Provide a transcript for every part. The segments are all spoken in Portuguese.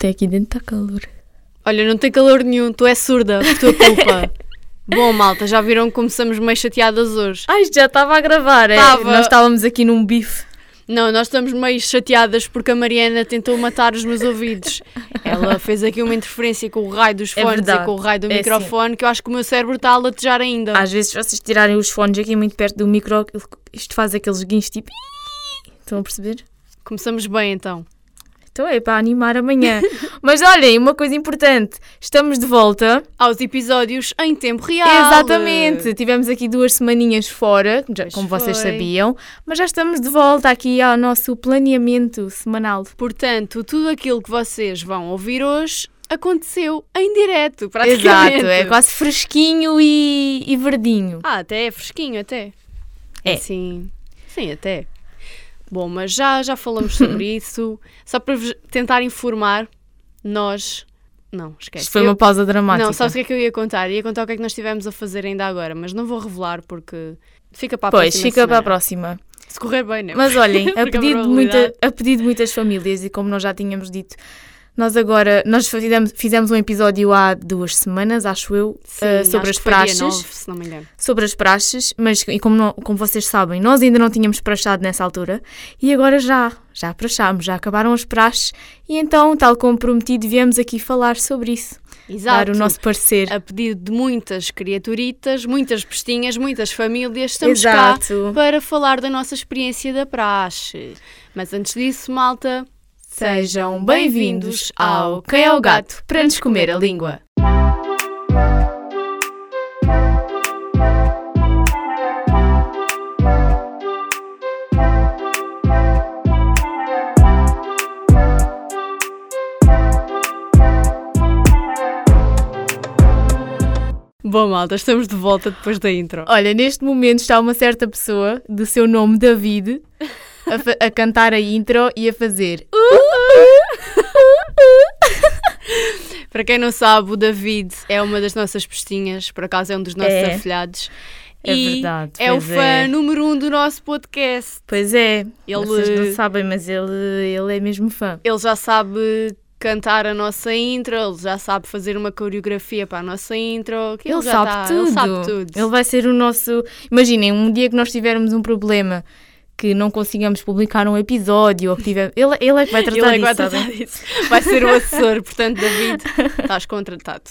Até aqui dentro está calor. Olha, não tem calor nenhum, tu és surda, por tua culpa. Bom, malta, já viram que começamos meio chateadas hoje? Ai, isto já estava a gravar, é? Tava. Nós estávamos aqui num bife. Não, nós estamos meio chateadas porque a Mariana tentou matar os meus ouvidos. Ela fez aqui uma interferência com o raio dos É fones e com o raio do É microfone que eu acho que o meu cérebro está a latejar ainda. Às vezes, se vocês tirarem os fones aqui muito perto do micro, isto faz aqueles guinhos tipo. Estão a perceber? Começamos bem então. Então é para animar amanhã. Mas olhem, uma coisa importante: estamos de volta. Aos episódios em tempo real. Exatamente. Tivemos aqui duas semaninhas fora, já- como vocês foi. sabiam, mas já estamos de volta aqui ao nosso planeamento semanal. Portanto, tudo aquilo que vocês vão ouvir hoje aconteceu em direto, praticamente. Exato, é quase fresquinho e, e verdinho. Ah, até é fresquinho, até. É. Sim, sim, até. Bom, mas já, já falamos sobre isso. Só para vos tentar informar, nós... Não, esquece. Isto foi Eu- uma pausa dramática. Não, sabes o que é que eu ia contar? Ia contar o que é que nós estivemos a fazer ainda agora, mas não vou revelar porque fica para a Pois, próxima fica para a semana. próxima. Se correr bem, né? Mas olhem, a a pedido, probabilidade- muita, a pedido de muitas famílias, e como nós já tínhamos dito, nós agora nós fizemos, fizemos um episódio há duas semanas, acho eu, Sim, acho sobre as praxes. nove, se não me engano. Sobre as praxes, mas e como, não- como vocês sabem, nós ainda não tínhamos praxado nessa altura e agora já, já praxámos, já acabaram as praxes e então, tal como prometido, viemos aqui falar sobre isso, Exato. dar o nosso parecer. A pedido de muitas criaturitas, muitas pestinhas, muitas famílias, estamos cá Exato. para falar da nossa experiência da praxe. Mas antes disso, malta, Sejam bem-vindos ao Quem é o Gato para nos comer a língua. Bom, malta, estamos de volta depois da intro. Olha, neste momento está uma certa pessoa de seu nome David a, a cantar a intro e a fazer. Para quem não sabe, o David é uma das nossas pestinhas, por acaso é um dos nossos É. afilhados. É e verdade, É o pois fã é. número um do nosso podcast. Pois é, Ele- vocês não sabem, mas ele, ele é mesmo fã. Ele já sabe cantar a nossa intro, ele já sabe fazer uma coreografia para a nossa intro. Ele, já sabe tá- tudo. Ele sabe tudo. Ele vai ser o nosso. Imaginem, um dia que nós tivermos um problema que não consigamos publicar um episódio ou que tiver. Ele, ele é que vai Ele tratar é que vai disso. tratar disso. Vai ser o assessor, portanto, David, estás contratado.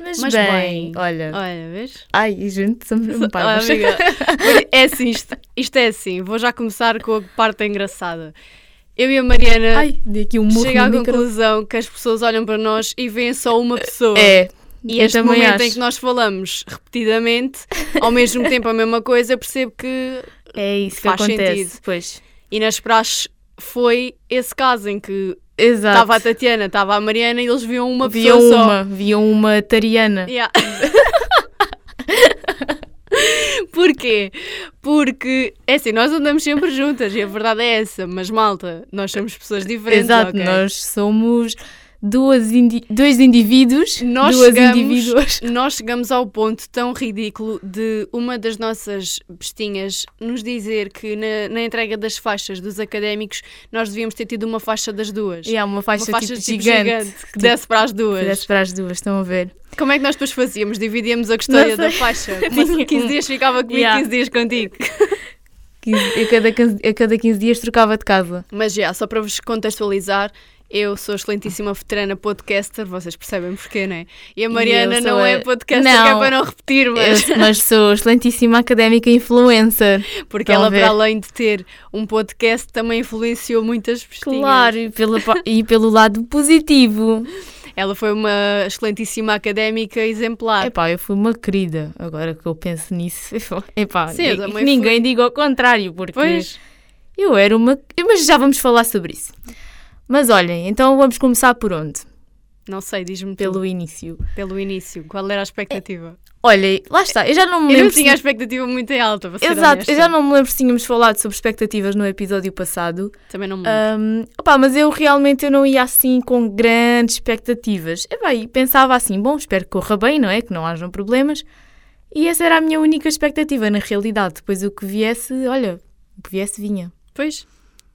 Mas, Mas bem, bem, olha. Olha, vês? Ai, gente, somos um Olha, parvos. amiga, é assim, isto, isto é assim. Vou já começar com a parte engraçada. Eu e a Mariana Ai, um chega à no micro. conclusão que as pessoas olham para nós e veem só uma pessoa. É. E este momento acho. em que nós falamos repetidamente, ao mesmo tempo a mesma coisa, percebo que. É isso que faz acontece. sentido. Pois. E nas praxes foi esse caso em que estava a Tatiana, estava a Mariana e eles viam uma viam pessoa só. uma, viam uma tariana. Yeah. Porquê? Porque, é assim, nós andamos sempre juntas e a verdade é essa, mas malta, nós somos pessoas diferentes. Exato, ok? nós somos duas indi dois indivíduos, Nós duas chegamos, indivíduas. nós chegamos ao ponto tão ridículo de uma das nossas bestinhas nos dizer que na, na entrega das faixas dos académicos nós devíamos ter tido uma faixa das duas. E há uma faixa, uma faixa tipo, tipo gigante. que desse para as duas. Desce para as duas, estão a ver? Como é que nós depois fazíamos? Dividíamos a custódia da faixa. Uma 15 um- dias ficava comigo, Yeah. 15 dias contigo. 15 a, cada, 15 a cada 15 dias trocava de casa. Mas já, só para vos contextualizar, eu sou excelentíssima veterana podcaster, vocês percebem porquê, não é? E a Mariana não é a- podcaster, que é Não. para não repetir, mas Eu- mas sou excelentíssima académica influencer. porque ela, ver? para além de ter um podcast, também influenciou muitas pessoas. Claro, e, pela pa- e pelo lado positivo. Ela foi uma excelentíssima académica exemplar. Epá, eu fui uma querida, agora que eu penso nisso. Epá, Sim, eu ninguém diga o contrário, porque Pois, eu era uma. Mas já vamos falar sobre isso. Mas olhem, então vamos começar por onde? não sei, diz-me pelo, Pelo início. pelo início. Qual era a expectativa? Olhem, lá está, eu já não me Eu lembro. não se- tinha a expectativa muito em alta, ser Exato, honesta. eu já não me lembro se tínhamos falado sobre expectativas no episódio passado. Também não me lembro. Ahm, opá, mas eu realmente eu não ia assim com grandes expectativas. Epá, e pensava assim, bom, espero que corra bem, não é? Que não hajam problemas. E essa era a minha única expectativa, na realidade. Depois o que viesse, olha, o que viesse vinha. Pois,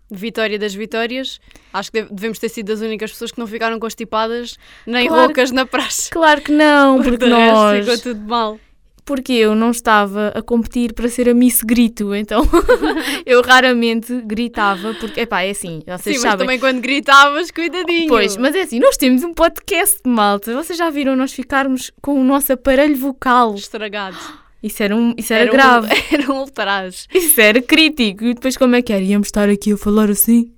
Vitória das vitórias. Acho que deve- devemos ter sido as únicas pessoas que não ficaram constipadas nem Claro. roucas na praxe. Claro que não, porque nós. ficou tudo mal. Porque eu não estava a competir para ser a Miss Grito, então eu raramente gritava, porque, epá, é assim, vocês Sim, mas sabem. também quando gritavas, cuidadinho. Pois, mas é assim, nós temos um podcast, malta. Vocês já viram nós ficarmos com o nosso aparelho vocal? Estragado. Isso era, um, isso era, Era um- grave, Era um ultraje. isso era crítico. E depois como é que era? Íamos estar aqui a falar assim?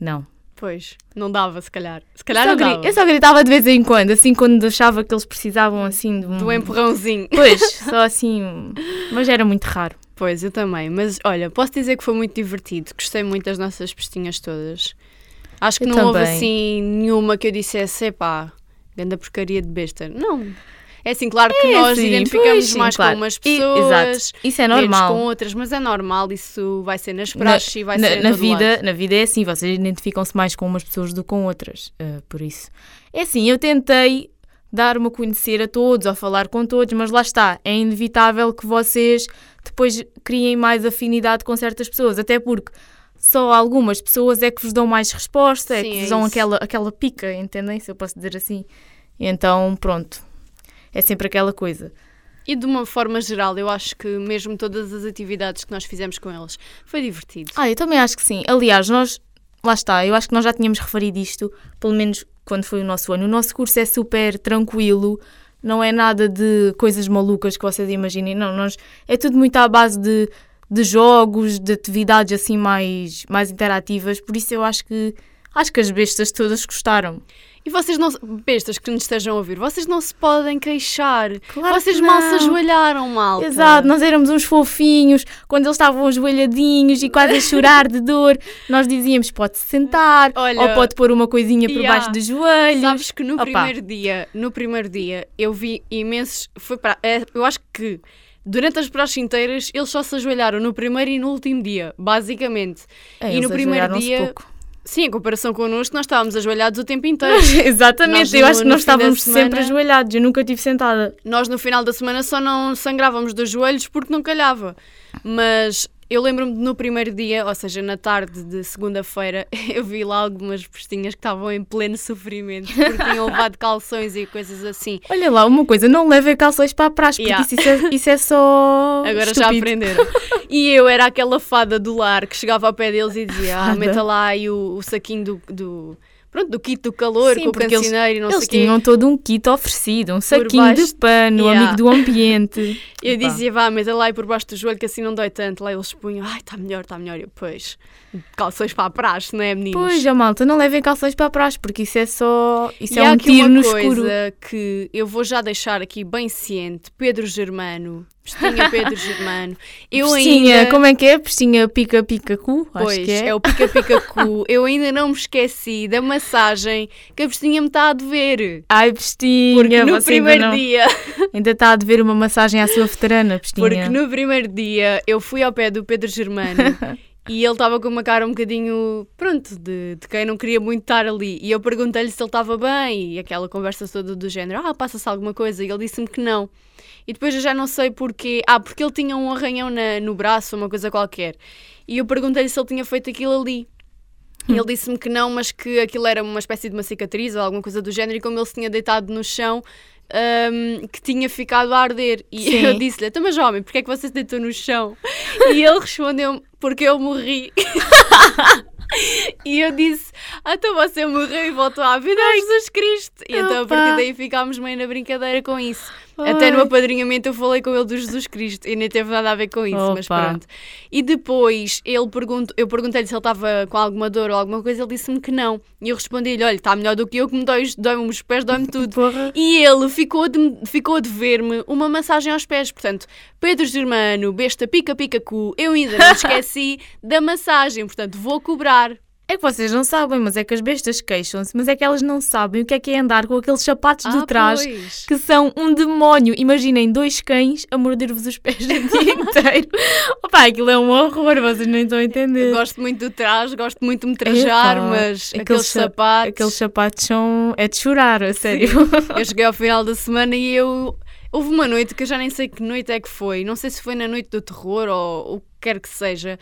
Não. Pois, não dava, se calhar. Se calhar não dava. eu só gritava de vez em quando, assim quando achava que eles precisavam assim de um... Do empurrãozinho. Pois, só assim, mas era muito raro. Pois, eu também. Mas olha, posso dizer que foi muito divertido. Gostei muito das nossas pestinhas todas. Acho que Eu não houve também. assim nenhuma que eu dissesse, epá, grande porcaria de besta. Não. É assim, claro que É nós assim, identificamos pois, sim, mais claro. com umas E- pessoas, exato, isso é normal. com outras, mas é normal, isso vai ser nas praxes e vai na, ser na vida, lado. na vida é assim, vocês identificam-se mais com umas pessoas do que com outras, eh, por isso. É assim, eu tentei dar-me a conhecer a todos, a falar com todos, mas lá está, é inevitável que vocês depois criem mais afinidade com certas pessoas, até porque só algumas pessoas é que vos dão mais resposta, é Sim, que é vos dão aquela, aquela pica, entendem? Se eu posso dizer assim. Então, pronto. É sempre aquela coisa. E de uma forma geral, eu acho que mesmo todas as atividades que nós fizemos com eles foi divertido. Ah, eu também acho que sim. Aliás, nós, lá está, eu acho que nós já tínhamos referido isto, pelo menos quando foi o nosso ano. O nosso curso é super tranquilo, não é nada de coisas malucas que vocês imaginem, não, nós, é tudo muito à base de, de jogos, de atividades assim mais, mais interativas, por isso eu acho que, acho que as bestas todas gostaram. E vocês não, bestas que nos estejam a ouvir, vocês não se podem queixar. Claro vocês que mal se ajoelharam, malta. Exato, nós éramos uns fofinhos, quando eles estavam ajoelhadinhos e quase a chorar de dor, nós dizíamos pode-se sentar, Olha, ou pode pôr uma coisinha por yeah. baixo dos joelhos. Sabes que no Opa. primeiro dia, no primeiro dia, eu vi imensos. Foi para, é, eu acho que durante as praxes inteiras eles só se ajoelharam no primeiro e no último dia, basicamente. É, e no primeiro dia, pouco. Sim, em comparação connosco, nós estávamos ajoelhados o tempo inteiro. Exatamente, Nós eu no- acho que nós estávamos semana- sempre ajoelhados, eu nunca estive sentada. Nós no final da semana só não sangrávamos dos joelhos porque não calhava. Mas eu lembro-me de no primeiro dia, ou seja, na tarde de segunda-feira, eu vi lá algumas postinhas que estavam em pleno sofrimento porque tinham levado calções e coisas assim. Olha lá, uma coisa, não levem calções para a praxe, porque Yeah. isso, isso é, isso é só. Agora já estúpido. aprenderam. E eu era aquela fada do lar que chegava ao pé deles e dizia: Ah, meta lá aí o, o saquinho do, do. Pronto, do kit do calor, Sim, com o eles- cancioneiro e não Eles sei o quê. tinham todo um kit oferecido, um saquinho baixo- de pano, Yeah. amigo do ambiente. Eu Epá. dizia, vá, meta lá aí por baixo do joelho que assim não dói tanto. Lá eles punham, ai, está melhor, está melhor. E eu, pois, calções para a praxe, não é, meninos? Pois, já malta, não levem calções para a praxe, porque isso é só. Isso e é um tiro uma no coisa escuro. que eu vou já deixar aqui bem ciente. Pedro Germano, Pestinha Pedro Germano. Eu Pestinha, ainda... como é que é? Pestinha pica-pica-cu? Acho Pois, que é. é o pica-pica-cu. eu ainda não me esqueci da massagem que a Pestinha me está a dever. Ai, Pestinha, Porque no ainda primeiro não- dia, Ainda está a dever uma massagem à sua veterana, Pestinha. porque no primeiro dia eu fui ao pé do Pedro Germano e ele estava com uma cara um bocadinho, pronto, de, de quem não queria muito estar ali. E eu perguntei-lhe se ele estava bem e aquela conversa toda do género, ah, passa-se alguma coisa? E ele disse-me que não. E depois eu já não sei porquê. Ah, porque ele tinha um arranhão na- no braço, uma coisa qualquer. E eu perguntei-lhe se ele tinha feito aquilo ali. E ele disse-me que não, mas que aquilo era uma espécie de uma cicatriz ou alguma coisa do género, e como ele se tinha deitado no chão, hum, que tinha ficado a arder. E Sim. eu disse-lhe: Então, mas homem, porquê é que você se deitou no chão? E ele respondeu-me: Porque eu morri. E eu disse: ah, Então você morreu e voltou à vida a Jesus Cristo. E então a partir daí ficámos meio na brincadeira com isso. Até no apadrinhamento eu falei com ele do Jesus Cristo e nem teve nada a ver com isso, mas Opa. pronto. E depois ele pergunto, eu perguntei-lhe se ele estava com alguma dor ou alguma coisa, ele disse-me que não. E eu respondi-lhe: Olha, está melhor do que eu, que me dói, os- dói-me os pés, dói-me tudo. Porra. E ele ficou de, ficou de ver-me uma massagem aos pés. Portanto, Pedro Germano, besta pica-pica-cu, eu ainda não esqueci da massagem. Portanto, vou cobrar. É que vocês não sabem, mas é que as bestas queixam-se, mas é que elas não sabem o que é que é andar com aqueles sapatos de Ah, trás pois. que são um demónio. Imaginem dois cães a morder-vos os pés o dia inteiro. Opa, aquilo é um horror, vocês nem estão a entender. Eu gosto muito do traje, gosto muito de me trajar, Epá, mas aqueles aqueles sa- sapatos. Aqueles sapatos são. é de chorar, a sério. Eu cheguei ao final da semana e eu. Houve uma noite que eu já nem sei que noite é que foi. Não sei se foi na noite do terror ou o que quer que seja.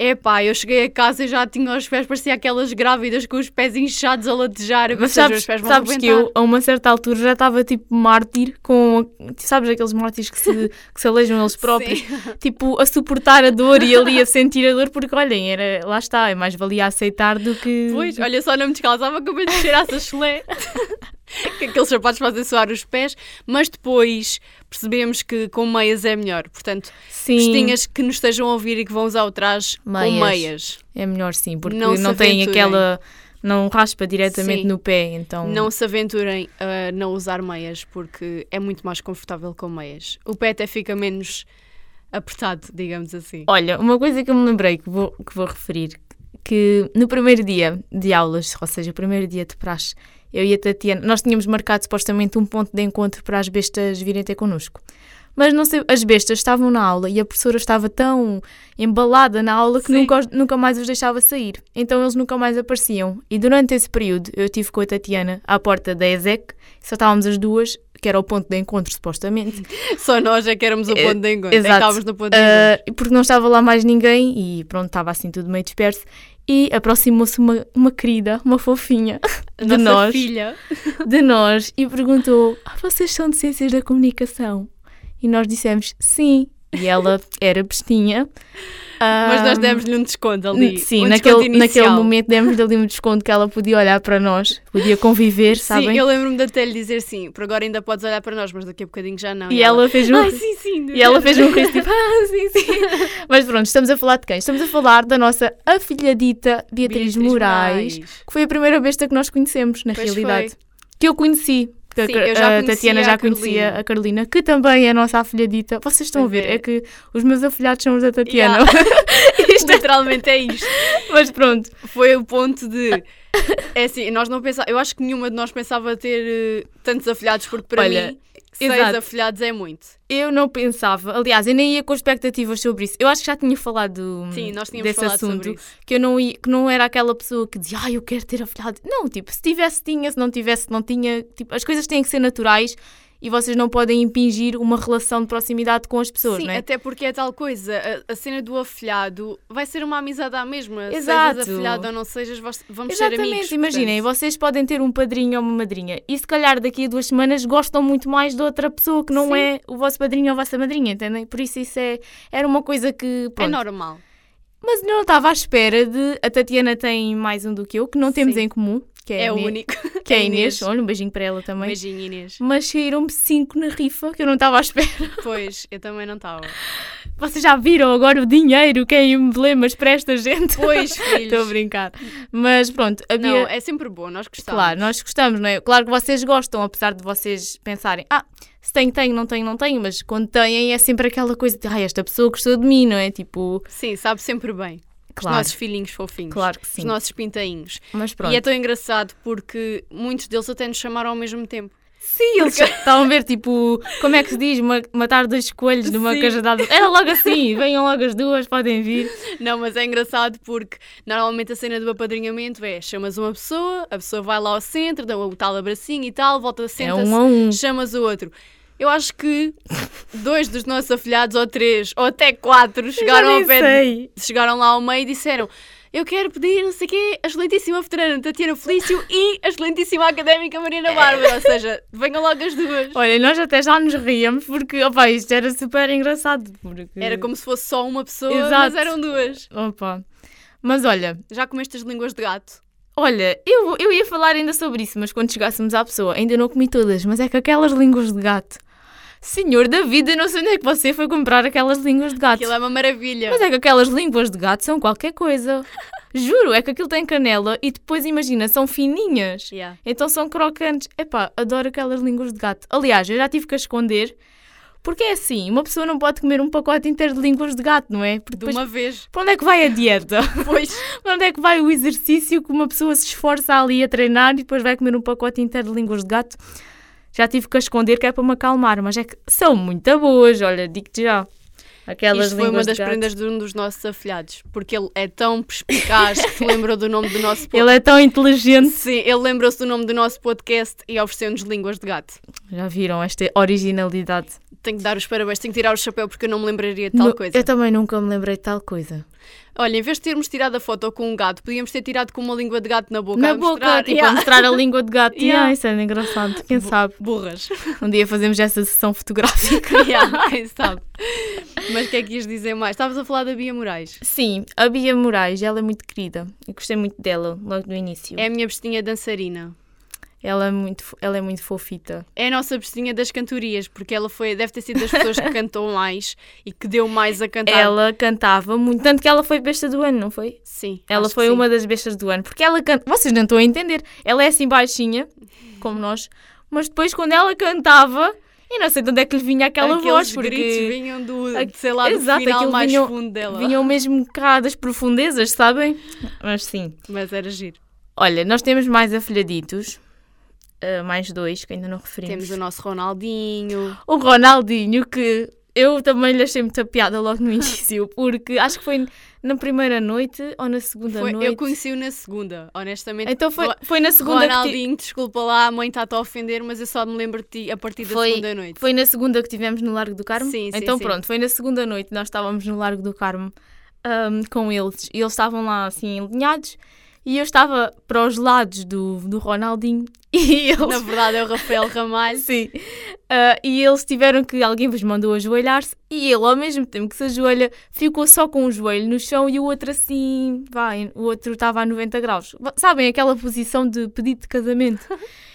Epá, eu cheguei a casa e já tinha os pés, parecia aquelas grávidas com os pés inchados a latejar. Mas sabes, sabes que eu, a uma certa altura, já estava tipo mártir, com. Sabes aqueles mártires que se, que se alejam eles próprios? Sim. Tipo, a suportar a dor e ali a sentir a dor, porque olhem, era, lá está, é mais valia aceitar do que. Pois, olha, só não me descalçava como eu cheirasse a chulé. que aqueles sapatos fazem suar os pés, mas depois percebemos que com meias é melhor. Portanto, vestinhas que nos estejam a ouvir e que vão usar o traje meias. com meias. É melhor sim, porque não, não tem aquela. Não raspa diretamente sim. no pé, então. Não se aventurem a não usar meias, porque é muito mais confortável com meias. O pé até fica menos apertado, digamos assim. Olha, uma coisa que eu me lembrei que vou, que vou referir, que no primeiro dia de aulas, ou seja, o primeiro dia de praxe, eu e a Tatiana, nós tínhamos marcado supostamente um ponto de encontro para as bestas virem ter connosco. Mas não sei, as bestas estavam na aula e a professora estava tão embalada na aula que nunca, nunca mais os deixava sair. Então eles nunca mais apareciam. E durante esse período eu estive com a Tatiana à porta da ESEC, só estávamos as duas, que era o ponto de encontro, supostamente. Só nós é que éramos o eh, ponto de encontro. É exato. É estávamos no ponto de encontro. Uh, porque não estava lá mais ninguém e pronto, estava assim tudo meio disperso. E aproximou-se uma, uma querida, uma fofinha de Nossa nós. filha. De nós e perguntou: ah, vocês são de ciências da comunicação? E nós dissemos sim. E ela era bestinha. Mas nós demos-lhe um desconto ali. Sim, um naquele, naquele momento demos-lhe ali um desconto que ela podia olhar para nós, podia conviver, sabem? Sim, eu lembro-me de até lhe dizer sim, por agora ainda podes olhar para nós, mas daqui a bocadinho já não. E, e ela, ela, fez um. Ai, sim, sim. E ela fez um riso tipo, ah, sim, sim. mas pronto, estamos a falar de quem? Estamos a falar da nossa afilhadita Beatriz, Beatriz Moraes, Moraes, que foi a primeira besta que nós conhecemos, na pois realidade. Foi. Que eu conheci, Sim, a, a Tatiana já a conhecia Carolina. a Carolina, que também é a nossa afilhadita. Vocês estão a ver, é. é. que os meus afilhados são os da Tatiana. Yeah. isto literalmente é isto. Mas pronto. Foi o ponto de. É assim, nós não pensávamos. Eu acho que nenhuma de nós pensava ter uh, tantos afilhados, porque para Olha, mim Seis Exato. afilhados é muito. Eu não pensava, aliás, eu nem ia com expectativas sobre isso. Eu acho que já tinha falado Sim, nós desse assunto, que eu não ia, que não era aquela pessoa que dizia, ah, eu quero ter afilhado. Não, tipo, se tivesse, tinha, se não tivesse, não tinha. Tipo, as coisas têm que ser naturais e vocês não podem impingir uma relação de proximidade com as pessoas, Sim, não é? até porque é tal coisa, a, a, cena do afilhado vai ser uma amizade à mesma. Exato. Sejas afilhado ou não sejas, vamos Exatamente. ser amigos. imaginem, portanto. vocês podem ter um padrinho ou uma madrinha e se calhar daqui a duas semanas gostam muito mais de outra pessoa que não Sim. é o vosso padrinho ou a vossa madrinha, entendem? Por isso isso é, era uma coisa que... É pronto. É normal. Mas não estava à espera de... A Tatiana tem mais um do que eu, que não temos Sim. em comum que é, é o único. Que é a Inês. Olha, um beijinho para ela também. Um beijinho, Inês. Mas saíram-me cinco na rifa que eu não estava à espera. Pois, eu também não estava. Vocês já viram agora o dinheiro que é emblemas para esta gente? Pois. Estou a brincar. Mas pronto, havia... Não, é sempre bom, nós gostamos. Claro, nós gostamos, não é? Claro que vocês gostam, apesar de vocês pensarem, ah, se tenho, tenho, não tenho, não tenho, mas quando têm é sempre aquela coisa de, ah, esta pessoa gostou de mim, não é? Tipo... Sim, sabe sempre bem. Claro. Os nossos filhinhos fofinhos. Claro que sim. Os nossos pintainhos. Mas pronto. E é tão engraçado porque muitos deles até nos chamaram ao mesmo tempo. Sim, eles porque... estavam a ver, tipo, como é que se diz, matar dois coelhos numa cajadada. Era logo assim, venham logo as duas, podem vir. Não, mas é engraçado porque normalmente a cena do apadrinhamento é chamas uma pessoa, a pessoa vai lá ao centro, dá o tal abracinho e tal, volta, a senta-se, é um a um. chamas o outro. Eu acho que dois dos nossos afilhados, ou três, ou até quatro, chegaram ao pé. De, chegaram lá ao meio e disseram: Eu quero pedir, não sei o quê, a excelentíssima veterana Tatiana Felício e a excelentíssima académica Mariana Bárbara. Ou seja, venham logo as duas. Olha, nós até já nos ríamos porque, opa, isto era super engraçado. Porque... Era como se fosse só uma pessoa, Exato. mas eram duas. Opa. Mas olha. Já comeste as línguas de gato? Olha, eu, eu ia falar ainda sobre isso, mas quando chegássemos à pessoa, ainda não comi todas, mas é que aquelas línguas de gato Senhor da vida, não sei onde é que você foi comprar aquelas línguas de gato. Aquilo é uma maravilha. Mas é que aquelas línguas de gato são qualquer coisa. Juro, é que aquilo tem canela e depois imagina, são fininhas. Yeah. Então são crocantes. Epá, adoro aquelas línguas de gato. Aliás, eu já tive que esconder. Porque é assim, uma pessoa não pode comer um pacote inteiro de línguas de gato, não é? Porque depois, de uma vez. Para onde é que vai a dieta? Pois. para onde é que vai o exercício que uma pessoa se esforça ali a treinar e depois vai comer um pacote inteiro de línguas de gato? Já tive que a esconder que é para me acalmar, mas é que são muito boas, olha, digo-te já. Aquelas Isto foi uma das prendas de um dos nossos afilhados, porque ele é tão perspicaz que lembrou do nome do nosso podcast. Ele é tão inteligente. Sim, ele lembrou-se do nome do nosso podcast e ofereceu-nos línguas de gato. Já viram esta originalidade? Tenho que dar os parabéns, tenho que tirar o chapéu porque eu não me lembraria de tal No- coisa. Eu também nunca me lembrei de tal coisa. Olha, em vez de termos tirado a foto com um gato, podíamos ter tirado com uma língua de gato na boca. Na boca, mostrar. tipo, Yeah. a mostrar a língua de gato. Yeah. Yeah, isso era engraçado. Quem sabe? Burras. Um dia fazemos essa sessão fotográfica. yeah, quem sabe. Mas o que é que ias dizer mais? Estavas a falar da Bia Moraes. Sim, a Bia Moraes, ela é muito querida. Eu gostei muito dela logo no início. É a minha bestinha dançarina. Ela, é muito, ela é muito fofita. É a nossa bestinha das cantorias, porque ela foi, deve ter sido das pessoas que cantou mais e que deu mais a cantar. Ela cantava muito, tanto que ela foi besta do ano, não foi? Sim. Ela foi sim. uma das bestas do ano, porque ela canta. Vocês não estão a entender. Ela é assim baixinha, como nós, mas depois quando ela cantava, eu não sei de onde é que lhe vinha aquela Aqueles voz, porque gritos vinham do, sei lá, do Exato, final mais vinham- fundo dela. vinham mesmo cá das profundezas, sabem? Mas sim. Mas era giro. Olha, nós temos mais afilhaditos, ah, mais dois que ainda não referimos. Temos o nosso Ronaldinho. O Ronaldinho, que eu também lhe achei muita piada logo no início, porque acho que foi na primeira noite ou na segunda Foi- noite. eu conheci-o na segunda, honestamente. Então foi, foi na segunda que ti- Ronaldinho, desculpa lá, a mãe está-te a ofender, mas eu só me lembro de ti a partir da Foi- segunda noite. Foi na segunda que tivemos no Largo do Carmo? Sim, sim, Então sim. pronto, foi na segunda noite, nós estávamos no Largo do Carmo ahm, com eles e eles estavam lá assim alinhados e eu estava para os lados do, do Ronaldinho e eles... Na verdade é o Rafael Ramalho. Sim. Ah, e eles tiveram que alguém vos mandou ajoelhar-se e ele, ao mesmo tempo que se ajoelha, ficou só com o joelho no chão e o outro assim, vai, o outro estava a 90 graus. Sabem aquela posição de pedido de casamento?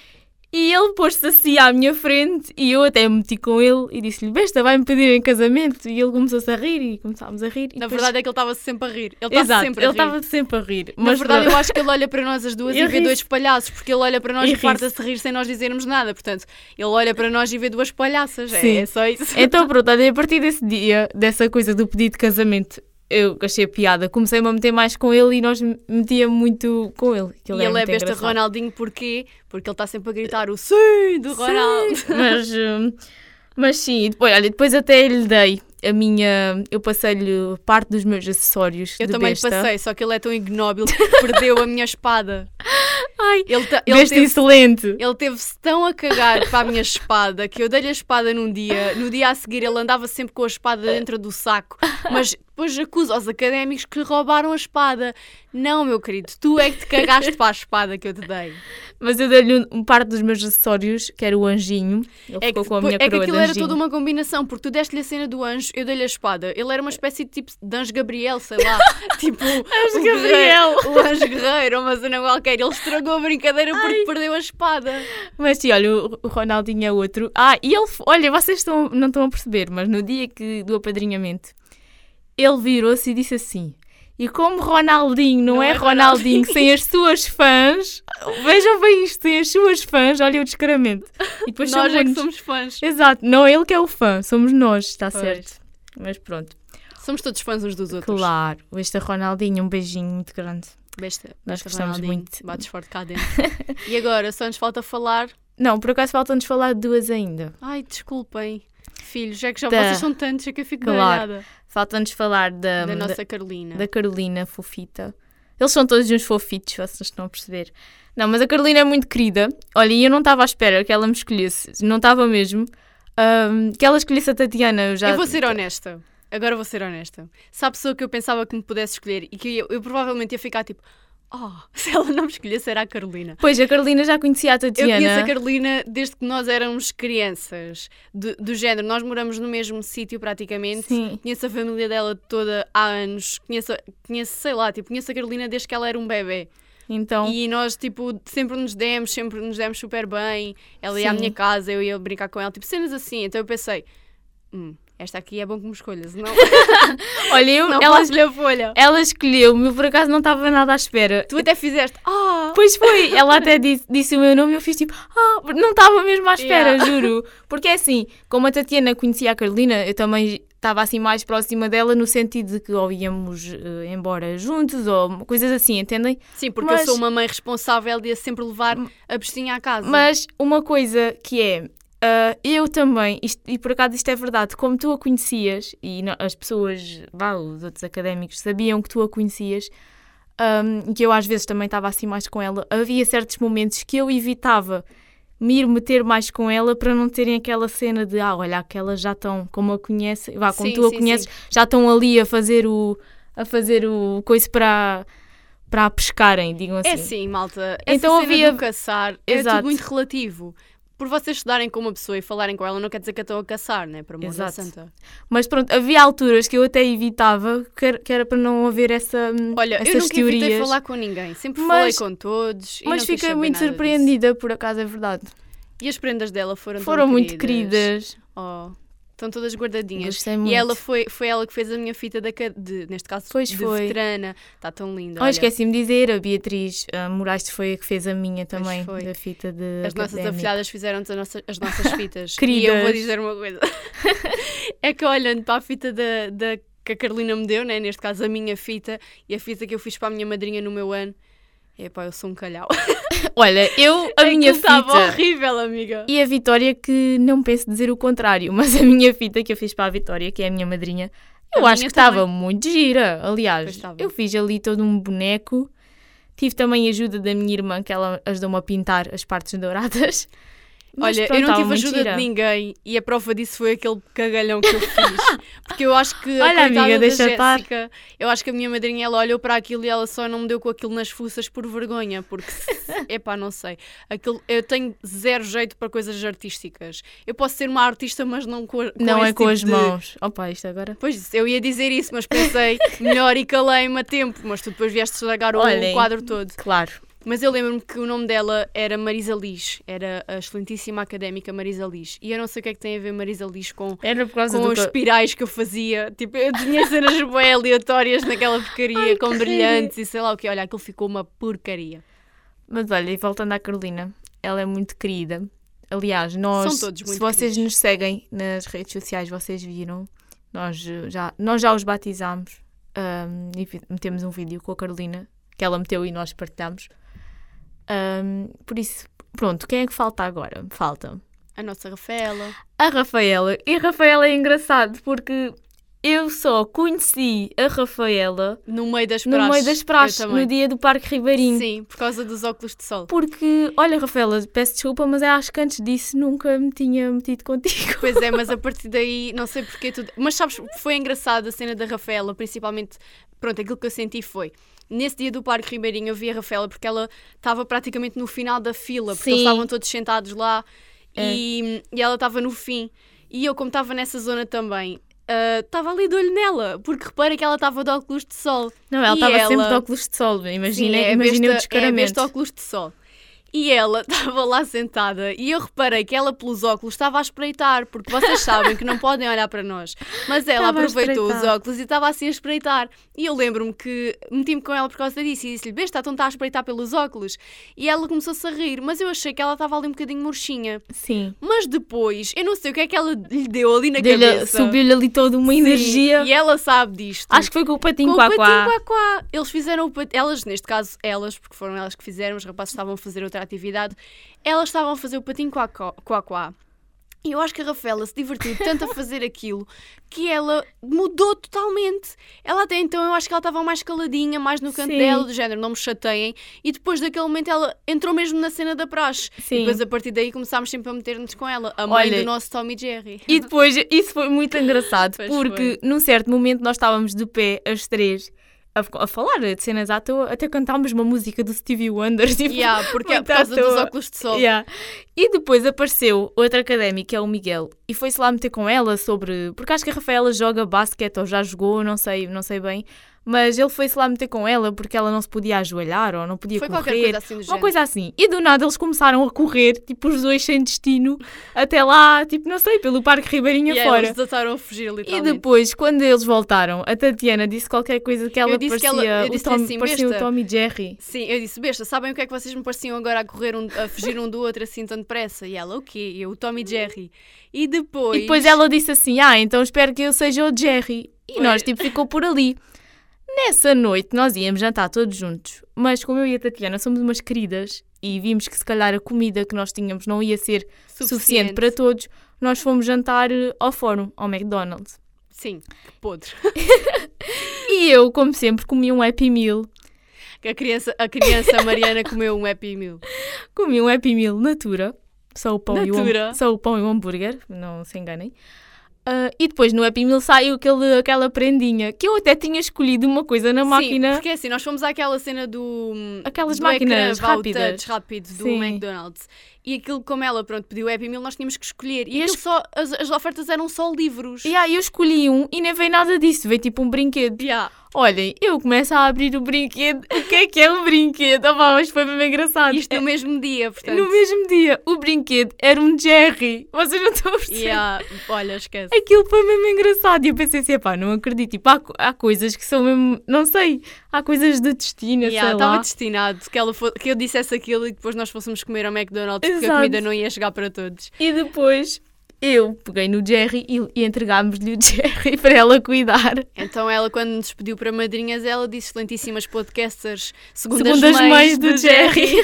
E ele pôs-se assim à minha frente e eu até me meti com ele e disse-lhe: Besta, vai-me pedir em casamento. E ele começou-se a rir e começámos a rir. Na depois- verdade é que ele estava sempre a rir. Ele Exato, sempre a ele rir. estava sempre a rir. Na Mas verdade, pronto. eu acho que ele olha para nós as duas E vê dois palhaços, porque ele olha para nós E e, farta-se rir sem nós dizermos nada. Portanto, ele olha para nós e vê duas palhaças. É, Sim. é só isso. Então pronto, a partir desse dia, dessa coisa do pedido de casamento, eu achei a piada. Comecei-me a meter mais com ele e nós me- metia muito com ele. que E era ele é besta engraçado. Ronaldinho porquê? Porque ele está sempre a gritar o sim do Ronaldo. Mas, hum, mas sim, e depois, olha, depois até lhe dei a minha. Eu passei-lhe parte dos meus acessórios. Eu também besta. passei, só que ele é tão ignóbil que perdeu a minha espada. Ai, Ele, ta- ele teve excelente. Ele teve-se tão a cagar para a minha espada que eu dei-lhe a espada num dia. No dia a seguir, ele andava sempre com a espada dentro do saco. Mas depois acusa os académicos que roubaram a espada. Não, meu querido, tu é que te cagaste para a espada que eu te dei. Mas eu dei-lhe um, um parte dos meus acessórios, que era o anjinho. Ele É que, ficou com a minha é que coroa aquilo de era anjinho. toda uma combinação, porque tu deste-lhe a cena do anjo, eu dei-lhe a espada. Ele era uma espécie de tipo de anjo Gabriel, sei lá. tipo, anjo o Gabriel. Guerreiro, o anjo guerreiro, ou uma cena qualquer. Ele estragou a brincadeira porque perdeu a espada. Mas sim, olha, o, o Ronaldinho é outro. Ah, e ele, olha, vocês estão, não estão a perceber, mas no dia que, do apadrinhamento, ele virou-se e disse assim: E como Ronaldinho não, Não é, é Ronaldinho, Ronaldinho." sem as suas fãs, vejam bem isto, sem as suas fãs, olha o descaramento. E depois Nós é que somos fãs. Exato, não é ele que é o fã, somos nós, está Pois. certo. Mas pronto, Somos todos fãs uns dos outros. claro, este Ronaldinho, um beijinho muito grande. Besta, Nós gostamos muito. Bates forte cá dentro. e agora, só nos falta falar. Não, por acaso falta-nos falar de duas ainda. Ai, desculpem, filhos, é que já Da- vocês são tantos, é que eu fico Claro. Falta-nos falar da, Da da- nossa Carolina. da Carolina fofita. Eles são todos uns fofitos, vocês estão a perceber. Não, mas a Carolina é muito querida. Olha, e eu não estava à espera que ela me escolhesse. Não estava mesmo. Ahm, que ela escolhesse a Tatiana. Eu, já... Eu vou ser honesta. Agora vou ser honesta. Se há pessoa que eu pensava que me pudesse escolher e que eu, eu provavelmente ia ficar tipo, oh, se ela não me escolhesse era a Carolina. Pois, a Carolina já conhecia a Eu Tatiana. conheço a Carolina desde que nós éramos crianças, de- do género. Nós moramos no mesmo sítio praticamente. Sim. Conheço a família dela toda há anos. Conheço, conheço, sei lá, tipo, conheço a Carolina desde que ela era um bebê. Então, E nós, tipo, sempre nos demos, sempre nos demos super bem. Ela ia à minha casa, eu ia brincar com ela, tipo, cenas assim. Então eu pensei, hum, esta aqui é bom que me escolha, senão olha, eu, não ela, passo-lhe a folha. ela escolheu-me. Eu por acaso não estava nada à espera. Tu até fizeste, ah, Pois foi, ela até disse, disse o meu nome e eu fiz tipo, ah, não estava mesmo à espera, Yeah. juro. Porque é assim, como a Tatiana conhecia a Carolina, eu também estava assim mais próxima dela no sentido de que ou íamos eh, embora juntos ou coisas assim, entendem? sim, porque Mas- eu sou uma mãe responsável de sempre levar a bestinha à casa. Mas uma coisa que é, ah, eu também, isto- e por acaso isto é verdade, como tu a conhecias e no- as pessoas, vá, os outros académicos sabiam que tu a conhecias, ahm, que eu às vezes também estava assim mais com ela, havia certos momentos que eu evitava me ir meter mais com ela para não terem aquela cena de ah, olha, aquelas já estão, como a conhece, vá, como Sim, tu a sim, conheces, sim. já estão ali a fazer o a fazer o coisa para para a pescarem, digam assim. É sim, malta. Essa Então havia- caçar é tudo muito relativo. Por vocês estudarem com uma pessoa e falarem com ela, não quer dizer que a estão a caçar, né? Para Exato. santa. Mas pronto, havia alturas que eu até evitava, que era, para não haver essa Olha, eu essas nunca teorias. evitei falar com ninguém. Sempre Mas- falei com todos. mas fiquei muito nada disso. surpreendida, por acaso é verdade. E as prendas dela foram Foram muito queridas. Oh, estão todas guardadinhas. Gostei muito. E ela foi, foi ela que fez a minha fita da, de, neste caso, Pois de foi. veterana. Está tão linda. Oh, esqueci-me de dizer, a Beatriz ah, Moraes foi a que fez a minha também, foi. da fita de As nossas académico. afilhadas fizeram-nos a nossa- as nossas fitas. Queridas. E eu vou dizer uma coisa. é que olhando para a fita da, da- que a Carolina me deu, né? neste caso a minha fita, e a fita que eu fiz para a minha madrinha no meu ano, epá, eu sou um calhau. Olha, eu, a minha estava fita... horrível, amiga. E a Vitória, que não penso dizer o contrário, mas a minha fita que eu fiz para a Vitória, que é a minha madrinha, A eu acho minha que estava muito gira. Aliás, estava. eu fiz ali todo um boneco. Tive também a ajuda da minha irmã, que ela ajudou-me a pintar as partes douradas. Mas Olha, pronto, eu não tive muito ajuda de ninguém e a prova disso foi aquele cagalhão que eu fiz. Porque eu acho que a Olha, amiga, deixa estar. Jéssica, eu acho que a minha madrinha ela olhou para aquilo e ela só não me deu com aquilo nas fuças por vergonha, porque epá, não sei. Aquilo, eu tenho zero jeito para coisas artísticas. Eu posso ser uma artista, mas não com, com Não é esse com tipo as de- mãos. Opa, isto agora. Pois, eu ia dizer isso, mas pensei melhor e calei-me a tempo, mas tu depois vieste estragar o Olhem. quadro todo. Claro. Mas eu lembro-me que o nome dela era Marisa Liz, era a excelentíssima académica Marisa Liz. E eu não sei o que é que tem a ver Marisa Liz com, com os espirais que eu fazia. Tipo, eu tinha cenas bem aleatórias naquela porcaria, Ai, com brilhantes e sei lá o que. Olha, aquilo ficou uma porcaria. Mas olha, e voltando à Carolina, ela é muito querida. Aliás, nós, São todos muito se vocês queridos. nos seguem nas redes sociais, vocês viram, nós já, nós já os batizámos ahm, e metemos um vídeo com a Carolina, que ela meteu e nós partilhamos. Ahm, por isso, pronto, quem é que falta agora? Falta A nossa Rafaela. a Rafaela. E a Rafaela é engraçado porque eu só conheci a Rafaela No meio das no praxes. meio das praxes, no dia do Parque Ribeirinho. Sim, por causa dos óculos de sol. Porque, olha, Rafaela, peço desculpa, mas acho que antes disso nunca me tinha metido contigo. Pois é, mas a partir daí, não sei porque tudo. Mas sabes, foi engraçado a cena da Rafaela, principalmente. Pronto, aquilo que eu senti foi. Nesse dia do Parque Ribeirinho eu vi a Rafaela porque ela estava praticamente no final da fila, porque eles Sim. estavam todos sentados lá É. e, e ela estava no fim. E eu, como estava nessa zona também, ah, estava ali de olho nela, porque repara que ela estava de óculos de sol. Não, ela estava sempre ela- de óculos de sol. Imagina, Sim, é imagina o besta, é descaramento. besta óculos de sol. E ela estava lá sentada e eu reparei que ela, pelos óculos, estava a espreitar, porque vocês sabem que não podem olhar para nós. Mas ela Estava aproveitou os óculos e estava assim a espreitar. E eu lembro-me que meti-me com ela por causa disso e disse-lhe: Besta, então está a espreitar pelos óculos. E ela começou-se a rir, mas eu achei que ela estava ali um bocadinho murchinha. Sim. Mas depois, eu não sei o que é que ela lhe deu ali na Deu-lhe- cabeça. Subiu-lhe ali toda uma Sim, energia. E ela sabe disto. Acho que foi com o patinho Com o quá patinho quá. quá quá. Eles fizeram o patinho. Elas, neste caso, elas, porque foram elas que fizeram, os rapazes estavam a fazer outra atividade. Elas estavam a fazer o patinho quá quá. E eu acho que a Rafaela se divertiu tanto a fazer aquilo que ela mudou totalmente. Ela até então, eu acho que ela estava mais caladinha, mais no canto Sim. dela, do género, não me chateiem. E depois daquele momento ela entrou mesmo na cena da praxe. Sim. E depois a partir daí começámos sempre a meter-nos com ela. A mãe Olha, do nosso Tommy Jerry. E depois, isso foi muito engraçado, Pois porque num certo momento nós estávamos de pé, as três, a, a falar de cenas à toa, até cantámos uma música do Stevie Wonder. Tipo, Yeah, porque é por causa dos óculos de sol. Yeah. E depois apareceu outro académico, que é o Miguel, e foi-se lá meter com ela sobre. Porque acho que a Rafaela joga basquete ou já jogou, não sei, não sei bem. Mas ele foi-se lá meter com ela porque ela não se podia ajoelhar ou não podia Foi correr. coisa assim Uma género. coisa assim. E do nada eles começaram a correr, tipo os dois sem destino, até lá, tipo, não sei, pelo Parque Ribeirinho E afora. eles desataram a fugir, E literalmente. depois, quando eles voltaram, a Tatiana disse qualquer coisa que ela disse que parecia, ela- eu o, Tom, assim, parecia o besta. Tom e Jerry. Sim, eu disse, besta, sabem o que é que vocês me pareciam agora a correr, um- a fugir um do outro assim tão depressa? E ela, o quê? E eu, o Tom e Jerry. E depois... E depois ela disse assim: Ah, então espero que eu seja o Jerry. E Foi. nós, tipo, ficou por ali. Nessa noite nós íamos jantar todos juntos, mas como eu e a Tatiana somos umas queridas e vimos que se calhar a comida que nós tínhamos não ia ser suficiente, para todos, nós fomos jantar eh, ao fórum, ao McDonald's. Sim, podre. E eu, como sempre, comi um Happy Meal. A criança, a criança Mariana comeu um Happy Meal. Comi um Happy Meal Natura. Só o pão, e o, Natura. só o pão e o hambúrguer, não se enganem. Ah, e depois no Happy Meal saiu aquele, aquela prendinha que eu até tinha escolhido uma coisa na Sim, máquina. porque assim, nós fomos àquela cena do. Aquelas do máquinas rápidas. rápido do Sim. McDonald's. E aquilo, como ela pronto, pediu o Happy Meal, nós tínhamos que escolher. E E só, as, as ofertas eram só livros. E aí eu escolhi um e nem veio nada disso, veio tipo um brinquedo. Yeah. Olhem, eu começo a abrir o brinquedo. O que é que é um brinquedo? Pá, mas foi mesmo engraçado. Isto no mesmo dia, portanto. No mesmo dia, o brinquedo era um Jerry. Vocês não estão a perceber? Yeah. Olha, esquece. Aquilo foi mesmo engraçado. E eu pensei assim, pá, não acredito. Tipo, há, há coisas que são mesmo, não sei, há coisas de destino, Yeah, sei Estava destinado que, ela que eu dissesse aquilo e depois nós fôssemos comer ao McDonald's porque a Exato. comida não ia chegar para todos. E depois eu peguei no Jerry e, e entregámos-lhe o Jerry para ela cuidar. Então ela, quando nos pediu para madrinhas, ela disse excelentíssimas podcasters, segundas, Segundas mães, mães do, do Jerry.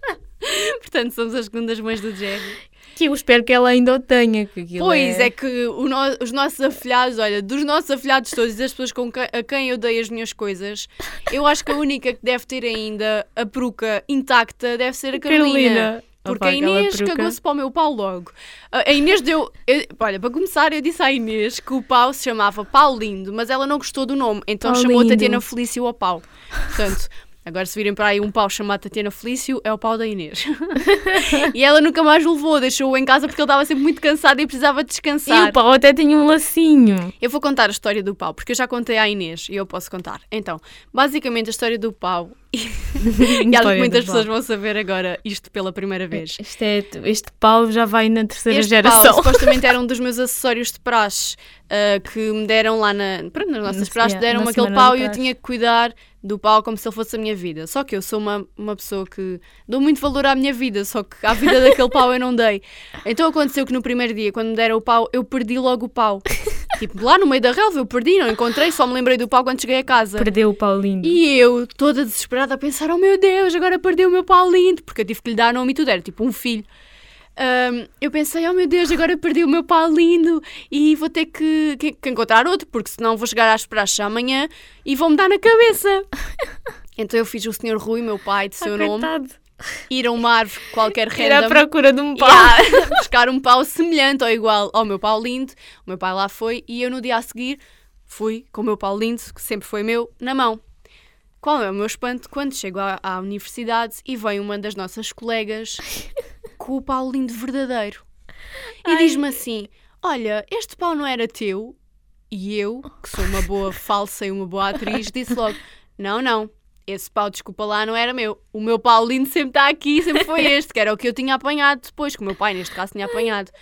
Portanto, somos as segundas mães do Jerry. Que eu espero que ela ainda o tenha. Que Pois é, que o no- os nossos afilhados, olha, dos nossos afilhados todos e das pessoas com que- a quem eu dei as minhas coisas, eu acho que a única que deve ter ainda a peruca intacta deve ser a Carolina. Carolina. Porque Opa, a Inês cagou-se para o meu pau logo. A Inês deu. eu- olha, para começar, eu disse à Inês que o pau se chamava Pau Lindo, mas ela não gostou do nome, então Pau chamou. Tatiana Felício ao pau. Portanto. Agora, se virem para aí um pau chamado Tatiana Felício, é o pau da Inês. e ela nunca mais o levou, deixou-o em casa porque ele estava sempre muito cansado e precisava E descansar. o pau até tinha um lacinho. Eu vou contar a história do pau, porque eu já contei à Inês e eu posso contar. Então, basicamente a história do pau, e acho que muitas pessoas pau. vão saber agora isto pela primeira vez. Este, é, este pau já vai na terceira Este geração. pau supostamente era um dos meus acessórios de praxe ah, que me deram lá na, pronto, nas nossas praxes, deram-me aquele pau e eu tinha que cuidar do pau como se ele fosse a minha vida. Só que eu sou uma, uma pessoa que dou muito valor à minha vida, só que à vida daquele pau eu não dei. Então aconteceu que no primeiro dia, quando me deram o pau, eu perdi logo o pau. tipo, lá no meio da relva eu perdi, não encontrei, só me lembrei do pau quando cheguei a casa. Perdeu o pau lindo. E eu, toda desesperada, a pensar: oh meu Deus, agora perdi o meu pau lindo, porque eu tive que lhe dar nome e tudo, era tipo um filho. Ahm, eu pensei: oh meu Deus, agora perdi o meu pau lindo e vou ter que, que- que encontrar outro, porque senão vou chegar às praxes amanhã e vão-me dar na cabeça. então eu fiz o Sr. Rui, meu pai, de Ah, seu nome, coitado. ir a uma árvore qualquer Ir à random. procura de um pau. Buscar um pau semelhante ou igual ao meu pau lindo. O meu pai lá foi e eu no dia a seguir fui com o meu pau lindo, que sempre foi meu, na mão. Qual é o meu espanto quando chego à, à universidade e vem uma das nossas colegas com o pau lindo verdadeiro e Ai. diz-me assim: Olha, este pau não era teu? E eu, que sou uma boa falsa e uma boa atriz, disse logo: Não, não. Esse pau, desculpa lá, não era meu. O meu pau lindo sempre está aqui, sempre foi este, que era o que eu tinha apanhado depois, que o meu pai, neste caso, tinha apanhado.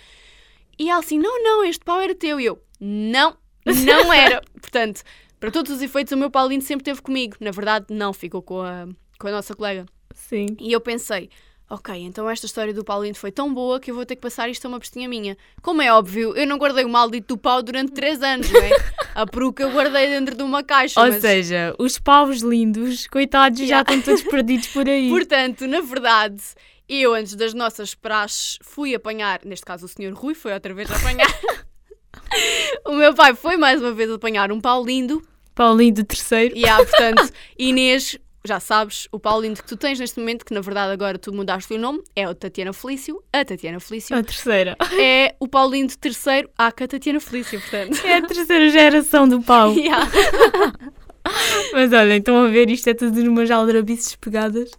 E ela assim: Não, não, este pau era teu. E eu: Não, não era. Portanto, para todos os efeitos, o meu pau lindo sempre esteve comigo. Na verdade, não, ficou com a, com a nossa colega. Sim. E eu pensei, ok, então esta história do pau lindo foi tão boa que eu vou ter que passar isto a uma pestinha minha. Como é óbvio, eu não guardei o maldito do pau durante 3 anos, não é? A peruca eu guardei dentro de uma caixa. Ou mas, seja, os paus lindos, coitados, já Yeah. estão todos perdidos por aí. Portanto, na verdade, eu antes das nossas praxes fui apanhar, neste caso o senhor Rui foi outra vez apanhar. o meu pai foi mais uma vez apanhar um pau lindo. Pau lindo terceiro. E há, portanto, Inês, já sabes, o pau lindo que tu tens neste momento, que na verdade agora tu mudaste o nome, é o Tatiana Felício, a Tatiana Felício. A terceira. é o Paulindo terceiro à Tatiana Felícia, portanto. É a terceira geração do pau. Yeah. Mas olhem, estão a ver, isto é tudo numas aldrabices pegadas.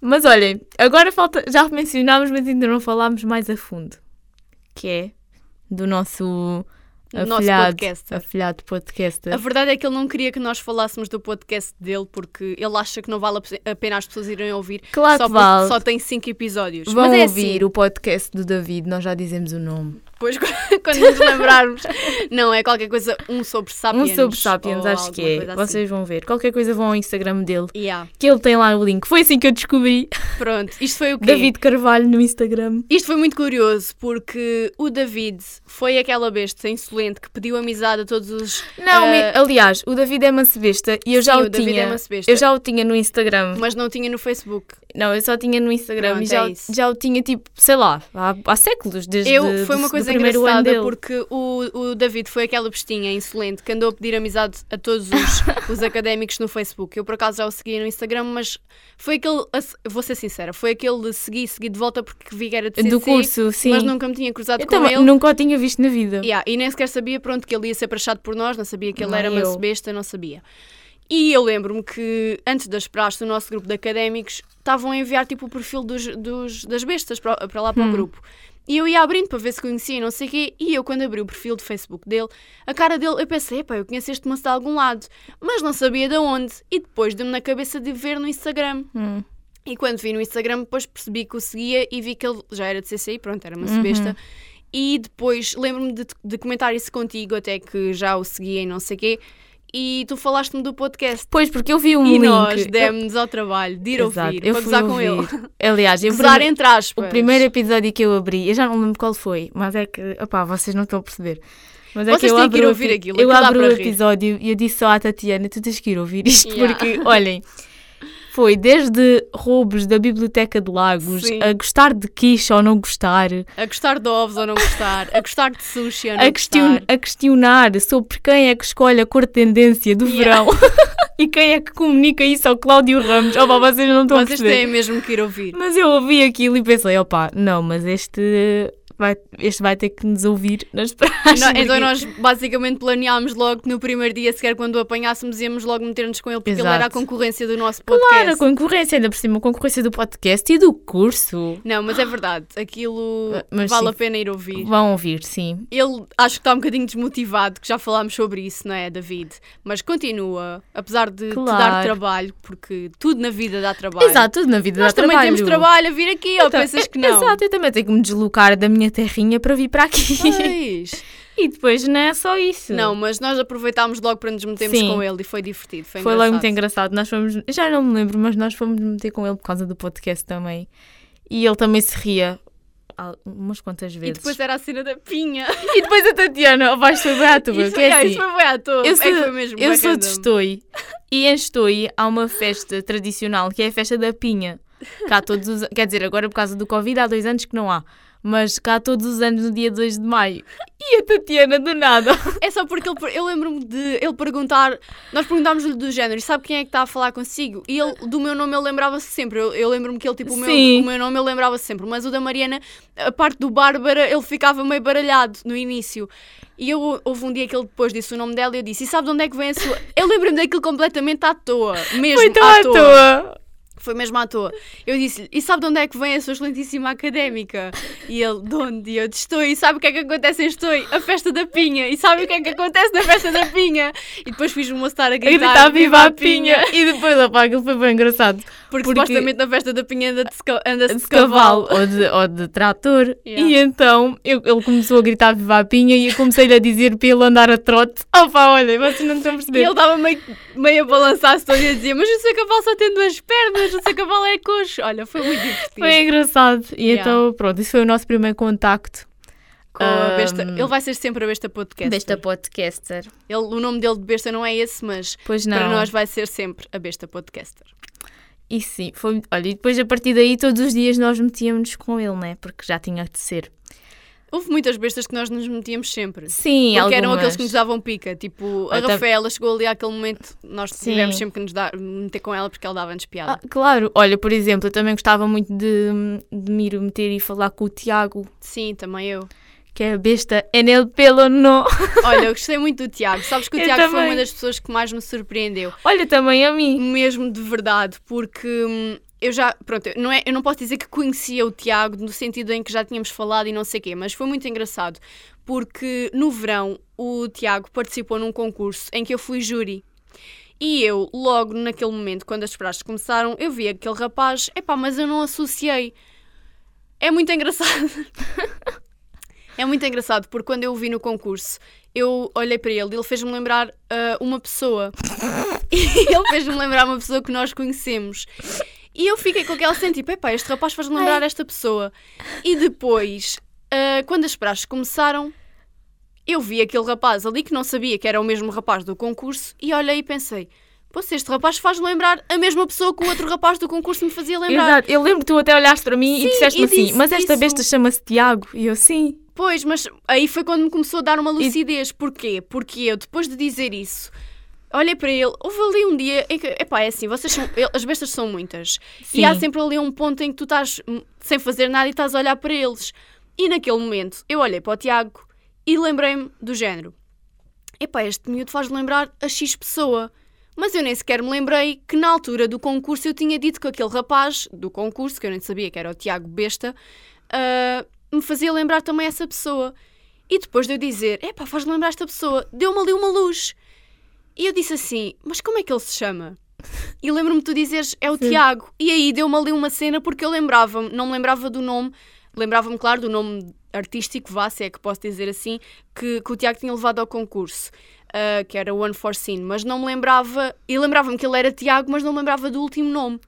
Mas olhem, agora falta, já mencionámos, mas ainda não falámos mais a fundo. Que é do nosso Do nosso afilhado, podcaster. afilhado podcaster. A verdade é que ele não queria que nós falássemos do podcast dele porque ele acha que não vale a pe- a pena as pessoas irem ouvir. Claro só que vale. só tem cinco episódios. Vão é ouvir assim, o podcast do David, nós já dizemos o nome. Depois quando nos lembrarmos. Não, é qualquer coisa, um sobre Sapiens. um sobre Sapiens, acho que é. coisa assim. Vocês vão ver. Qualquer coisa vão ao Instagram dele, Yeah. que ele tem lá o link. Foi assim que eu descobri Pronto, isto foi o quê? David Carvalho no Instagram. Isto foi muito curioso porque o David foi aquela besta insolente que pediu amizade a todos os. Não, me- aliás, o David é mancebesta e eu sim, já o, o David tinha. é eu já o tinha no Instagram. Mas não tinha no Facebook. Não, eu só tinha no Instagram Pronto, e já, é já o tinha tipo, sei lá, há, há séculos, desde Eu, do- foi uma do coisa ano engraçada porque o, o David foi aquela bestinha insolente que andou a pedir amizade a todos os, os académicos no Facebook. Eu por acaso já o seguia no Instagram, mas foi aquele, vou ser sincera, foi aquele de seguir, seguir de volta porque vi que era de CC, Do curso, sim. mas nunca me tinha cruzado eu com também ele. nunca o tinha visto na vida. Yeah, e nem sequer sabia pronto, que ele ia ser prachado por nós, não sabia que ele Nem era eu. manso besta, não sabia. E eu lembro-me que antes das praxes do nosso grupo de académicos estavam a enviar tipo o perfil dos, dos- das bestas para, para lá para Hum. o grupo. E eu ia abrindo para ver se conhecia e não sei o quê. E eu, quando abri o perfil de Facebook dele, a cara dele, eu pensei, epá, eu conheço este moço de algum lado. Mas não sabia de onde. E depois deu-me na cabeça de ver no Instagram. Hum. E quando vi no Instagram, depois percebi que o seguia e vi que ele já era de CCI, pronto, era uma Uhum. besta. E depois lembro-me de, de comentar isso contigo, até que já o seguia e não sei o quê. E tu falaste-me do podcast. Pois, porque eu vi um e link. nós eu- demos ao trabalho de ir Exato, ouvir, eu para gozar com ouvir. ele. Aliás, eu Gozar entre aspas. o primeiro episódio que eu abri, eu já não lembro qual foi, mas é que, opá, vocês não estão a perceber. Mas é Vocês que eu que abro o ouvir aquilo, Eu abro o para rir. episódio e eu disse só à Tatiana: tu tens que ir ouvir isto, Yeah. porque, olhem, foi desde roubos da Biblioteca de Lagos, Sim. a gostar de quiche ou não gostar, A gostar de ovos ou não gostar, a gostar de sushi ou não a, question- gostar. a questionar sobre quem é que escolhe a cor de tendência do Yeah. verão e quem é que comunica isso ao Cláudio Ramos. Opa, vocês não estão a Vocês têm mesmo que ir ouvir. Mas eu ouvi aquilo e pensei, opá, não, mas este vai, este vai ter que nos ouvir nas praxes. Não, então nós basicamente planeámos logo que no primeiro dia, sequer quando o apanhássemos, íamos logo meter-nos com ele, porque ele Exato. era a concorrência do nosso podcast. Claro, a concorrência, ainda por cima, a concorrência do podcast e do curso. Não, mas é verdade, aquilo Ah, mas vale sim. a pena ir ouvir. Vão ouvir, sim. Ele acho que está um bocadinho desmotivado, que já falámos sobre isso, não é, David? Mas continua, apesar de te dar Claro. trabalho, porque tudo na vida dá trabalho. Exato, tudo na vida Nós dá também trabalho. temos trabalho a vir aqui, ou Então, pensas que é- não? Exato, eu também tenho que me deslocar da minha terrinha para vir para aqui. Pois. e depois não é só isso. Não, mas nós aproveitámos logo para nos metermos Sim. com ele e foi divertido. Foi, Foi logo muito engraçado. Nós fomos, já não me lembro, mas nós fomos meter com ele por causa do podcast também. E ele também se ria umas quantas E vezes. depois era a cena da pinha. E depois a Tatiana, oh, vais foi bem à tua, Isso é assim, isso foi bem à toa. eu É sou, que foi mesmo eu sou de. Estoi e em Estoi há uma festa tradicional que é a festa da pinha. Cá todos os, quer dizer, agora por causa do Covid há dois anos que não há, mas cá todos os anos no dia 2 de maio. E a Tatiana do nada. É só porque ele, eu lembro-me de ele perguntar, nós perguntámos-lhe do género, e sabe quem é que está a falar consigo? E ele, do meu nome, ele lembrava-se sempre. Eu, eu lembro-me que ele, tipo, o meu, o meu nome, ele lembrava-se sempre. Mas o da Mariana, a parte do Bárbara, ele ficava meio baralhado no início. E eu, houve um dia que ele depois disse o nome dela e eu disse, e sabe de onde é que vem a sua... Eu lembro-me daquilo completamente à toa, mesmo Foi tão à à toa. toa. Foi mesmo à toa. Eu disse-lhe, e sabe de onde é que vem a sua excelentíssima académica? E ele, de onde? E eu, de Estou. E sabe o que é que acontece em Estou? A festa da pinha. E sabe o que é que acontece na festa da pinha? E depois fiz o moço estar a gritar, gritar viva a pinha. E depois, opá, aquilo foi bem engraçado. Porque, Porque- supostamente na festa da pinha anda-se anda-se de cavalo ou de, ou de trator. Yeah. E então eu- ele começou a gritar viva a pinha e eu comecei-lhe a dizer para ele andar a trote. Opa, olha, vocês não estão a E perceber. ele estava meio, meio a balançar-se todo e a dizer, mas o seu cavalo só tem duas pernas, o seu cavalo é coxo. Olha, foi muito divertido. Foi engraçado. E Yeah. então, pronto, isso foi o nosso primeiro contacto. Com a besta. Um, Ele vai ser sempre a besta podcast. Besta podcaster. Ele, o nome dele de besta não é esse, mas Pois não. para nós vai ser sempre a besta podcaster. E sim, foi. Olha, e depois a partir daí todos os dias nós metíamos com ele, né? Porque já tinha de ser. Houve muitas bestas que nós nos metíamos sempre. Sim, Porque algumas. eram aqueles que nos davam pica. Tipo, a tam- Rafaela chegou ali àquele momento, nós Sim. tivemos sempre que nos dar, meter com ela porque ela dava-nos piada. Ah, claro, olha, por exemplo, eu também gostava muito de, de me ir meter e falar com o Tiago, Sim, também eu. que é a besta en el pelo no. Olha, eu gostei muito do Tiago. Sabes que o Eu Tiago foi também. uma das pessoas que mais me surpreendeu. Olha, também a mim. Mesmo de verdade, porque hum, eu já, pronto, não, é, eu não posso dizer que conhecia o Tiago no sentido em que já tínhamos falado e não sei o quê, mas foi muito engraçado, porque no verão o Tiago participou num concurso em que eu fui júri. E eu, logo naquele momento, quando as praxes começaram, eu vi aquele rapaz, epá, mas eu não associei. É muito engraçado. é muito engraçado, porque quando eu o vi no concurso, eu olhei para ele e ele fez-me lembrar ah, uma pessoa. E ele fez-me lembrar uma pessoa que nós conhecemos. E eu fiquei com aquela cena, tipo, epá, este rapaz faz-me lembrar esta pessoa. E depois, ah, quando as praxes começaram, eu vi aquele rapaz ali que não sabia que era o mesmo rapaz do concurso e olhei e pensei, Pô, se este rapaz faz lembrar a mesma pessoa que o outro rapaz do concurso me fazia lembrar. Exato, eu lembro que tu até olhaste para mim Sim, e disseste-me e assim, disse mas esta isso. besta chama-se Tiago. E eu, sim. Pois, mas aí foi quando me começou a dar uma lucidez. Porquê? Porque eu, depois de dizer isso, olhei para ele, houve ali um dia em que, epá, é assim, vocês são, as bestas são muitas. Sim. E há sempre ali um ponto em que tu estás sem fazer nada e estás a olhar para eles. E naquele momento, eu olhei para o Tiago e lembrei-me do género. Epá, este miúdo faz lembrar a X pessoa. Mas eu nem sequer me lembrei que na altura do concurso eu tinha dito que aquele rapaz do concurso, que eu nem sabia que era o Tiago Besta, ah, me fazia lembrar também essa pessoa. E depois de eu dizer, epá, faz lembrar esta pessoa, deu-me ali uma luz. E eu disse assim, mas como é que ele se chama? E lembro-me de tu dizeres, é o Sim. Tiago. E aí deu-me ali uma cena porque eu lembrava-me, não me lembrava do nome, lembrava-me, claro, do nome artístico, vá, se é que posso dizer assim, que, que o Tiago tinha levado ao concurso, ah, que era One for Sin, mas não me lembrava, e lembrava-me que ele era Tiago, mas não me lembrava do último nome.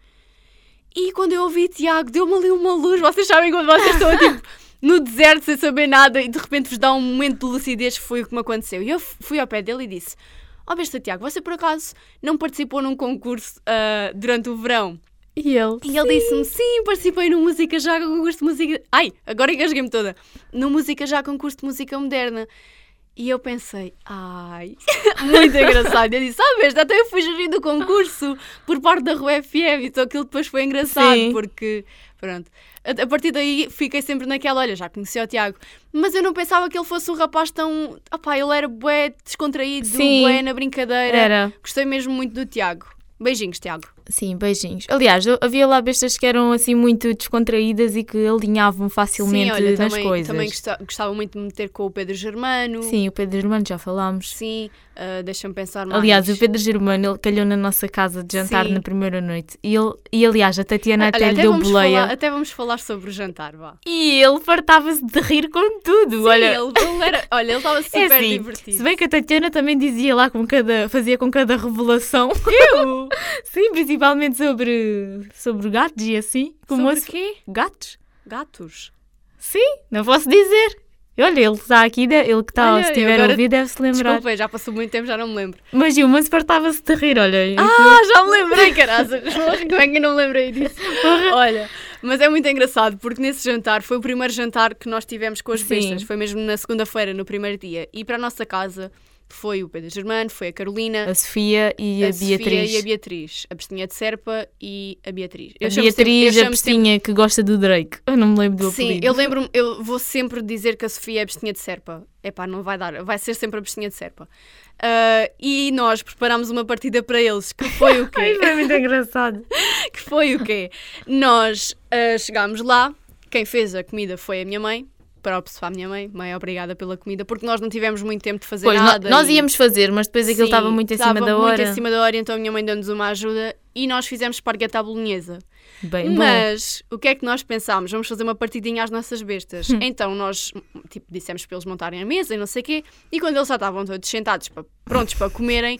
E quando eu ouvi Tiago, deu-me ali uma luz, vocês sabem quando vocês estão tipo no deserto sem saber nada e de repente vos dá um momento de lucidez, foi o que me aconteceu. E eu fui ao pé dele e disse: Ó besta Tiago, você por acaso não participou num concurso ah, durante o verão? E ele? E ele disse-me: Sim, participei no Música Já concurso de música. Ai, agora engasguei-me toda. No Música Já concurso de música moderna. E eu pensei, ai, muito engraçado. Eu disse, ah, besta, até eu fui gerindo o concurso por parte da Rua FM. Então aquilo depois foi engraçado, Sim. porque, pronto. A, a partir daí fiquei sempre naquela, olha, já conhecia o Tiago. Mas eu não pensava que ele fosse um rapaz tão. Opá, ele era bué descontraído, Sim. bué na brincadeira. Era. Gostei mesmo muito do Tiago. Beijinhos, Tiago. Sim, beijinhos. Aliás, havia lá bestas que eram assim muito descontraídas e que alinhavam facilmente Sim, olha, nas também, coisas. também gosta- gostava muito de me meter com o Pedro Germano. Sim, o Pedro Germano já falámos. Sim, ah, deixa-me pensar mais. Aliás, o Pedro Germano ele calhou na nossa casa de jantar Sim. na primeira noite. E, ele, e aliás, a Tatiana Olha, até lhe deu boleia. falar, até vamos falar sobre o jantar, vá. E ele fartava-se de rir com tudo. olha, Sim, ele, ele era, olha, ele estava é super assim, divertido. Se bem que a Tatiana também dizia lá com cada, fazia com cada revelação. Eu? Sim, principalmente sobre, sobre gatos e assim. Como Sobre assim? quê? Gatos? Gatos. Sim, não posso dizer. Olha, ele está aqui, ele que está, Olha, se a agora- ouvir, deve-se lembrar. Desculpa, já passou muito tempo, já não me lembro. Mas o mas fartava-se de rir, olha. Ah, já me lembrei, caraças. Como é que eu não me lembrei disso? Olha, mas é muito engraçado porque nesse jantar foi o primeiro jantar que nós tivemos com as Sim. bestas. Foi mesmo na segunda-feira, no primeiro dia. E para a nossa casa foi o Pedro Germano, foi a Carolina, A Sofia e a, a Sofia Beatriz. e a Beatriz. A Bestinha de Serpa e a Beatriz. A chamo sempre- Beatriz, eu a chamo sempre- pestinha que gosta do Drake. Eu não me lembro do Sim, apelido. eu lembro-me, eu vou sempre dizer que a Sofia é a bestinha de Serpa. Epá, não vai dar, vai ser sempre a bestinha de Serpa. Ah, e nós preparámos uma partida para eles, que foi o Ai, quê? foi muito engraçado. que foi o quê? Nós ah, chegámos lá, quem fez a comida foi a minha mãe, próprio para a minha mãe, mãe, obrigada pela comida, porque nós não tivemos muito tempo de fazer Pois, nada. nós e- íamos fazer, mas depois aquilo estava muito em cima da muito hora. em cima da hora, então a minha mãe deu-nos uma ajuda e nós fizemos esparguete à bolonhesa. Bem bom. Mas o que é que nós pensámos? Vamos fazer uma partidinha às nossas bestas. Hum. Então nós tipo, dissemos para eles montarem a mesa e não sei o quê. E quando eles já estavam todos sentados, prontos para comerem,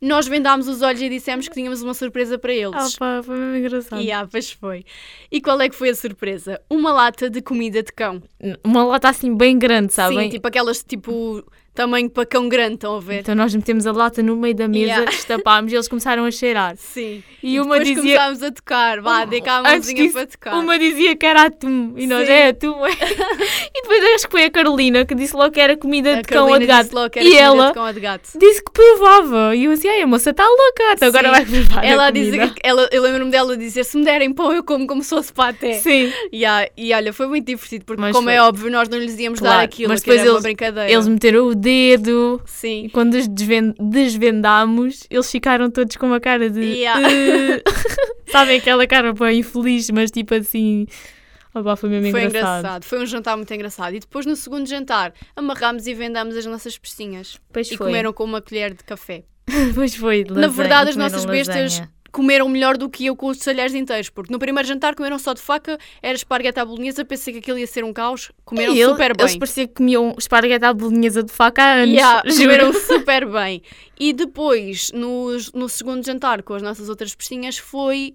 nós vendámos os olhos e dissemos que tínhamos uma surpresa para Ah, eles. pá, foi mesmo engraçado. e ah, pois foi. E qual é que foi a surpresa? Uma lata de comida de cão. Uma lata assim bem grande, sabem? Sim, tipo aquelas tipo tamanho para cão grande, estão a ver? Então nós metemos a lata no meio da mesa, Yeah. destapámos e eles começaram a cheirar. Sim. E uma depois dizia- começámos a tocar. Vá, dê cá a mãozinha disso, para tocar. Uma dizia que era atum e nós Sim. é atum. é. e depois acho que foi a Carolina que disse logo que era comida A de cão ou de gato. disse logo que era E ela de de gato. disse que provava. E eu assim, ai, a moça está louca, então agora vai provar. a Ela comida." que ela, eu lembro-me dela dizer se me derem pão eu como como se fosse paté. Sim. E, ah, e olha, foi muito divertido porque Mas como foi. é óbvio nós não lhes íamos dar Claro, aquilo, mas depois uma eles- brincadeira. Eles meteram o dedo. E Sim. quando os desven- desvendámos, eles ficaram todos com uma cara de. Yeah. "Eh." Sabem aquela cara bem infeliz, mas tipo assim. Oh, pá, foi mesmo Foi engraçado. engraçado. Foi um jantar muito engraçado. E depois no segundo jantar amarrámos e vendámos as nossas pestinhas. Pois E foi. comeram com uma colher de café. Pois foi. Na lasanha, verdade, as nossas bestas lasanha. Comeram melhor do que eu com os talheres inteiros. Porque no primeiro jantar comeram só de faca, era esparguete à bolonhesa, pensei que aquilo ia ser um caos. Comeram E ele- super bem. Eles pareciam que comiam esparguete à bolonhesa de faca há anos. Yeah, comeram super bem. E depois, no, no segundo jantar com as nossas outras pestinhas, foi,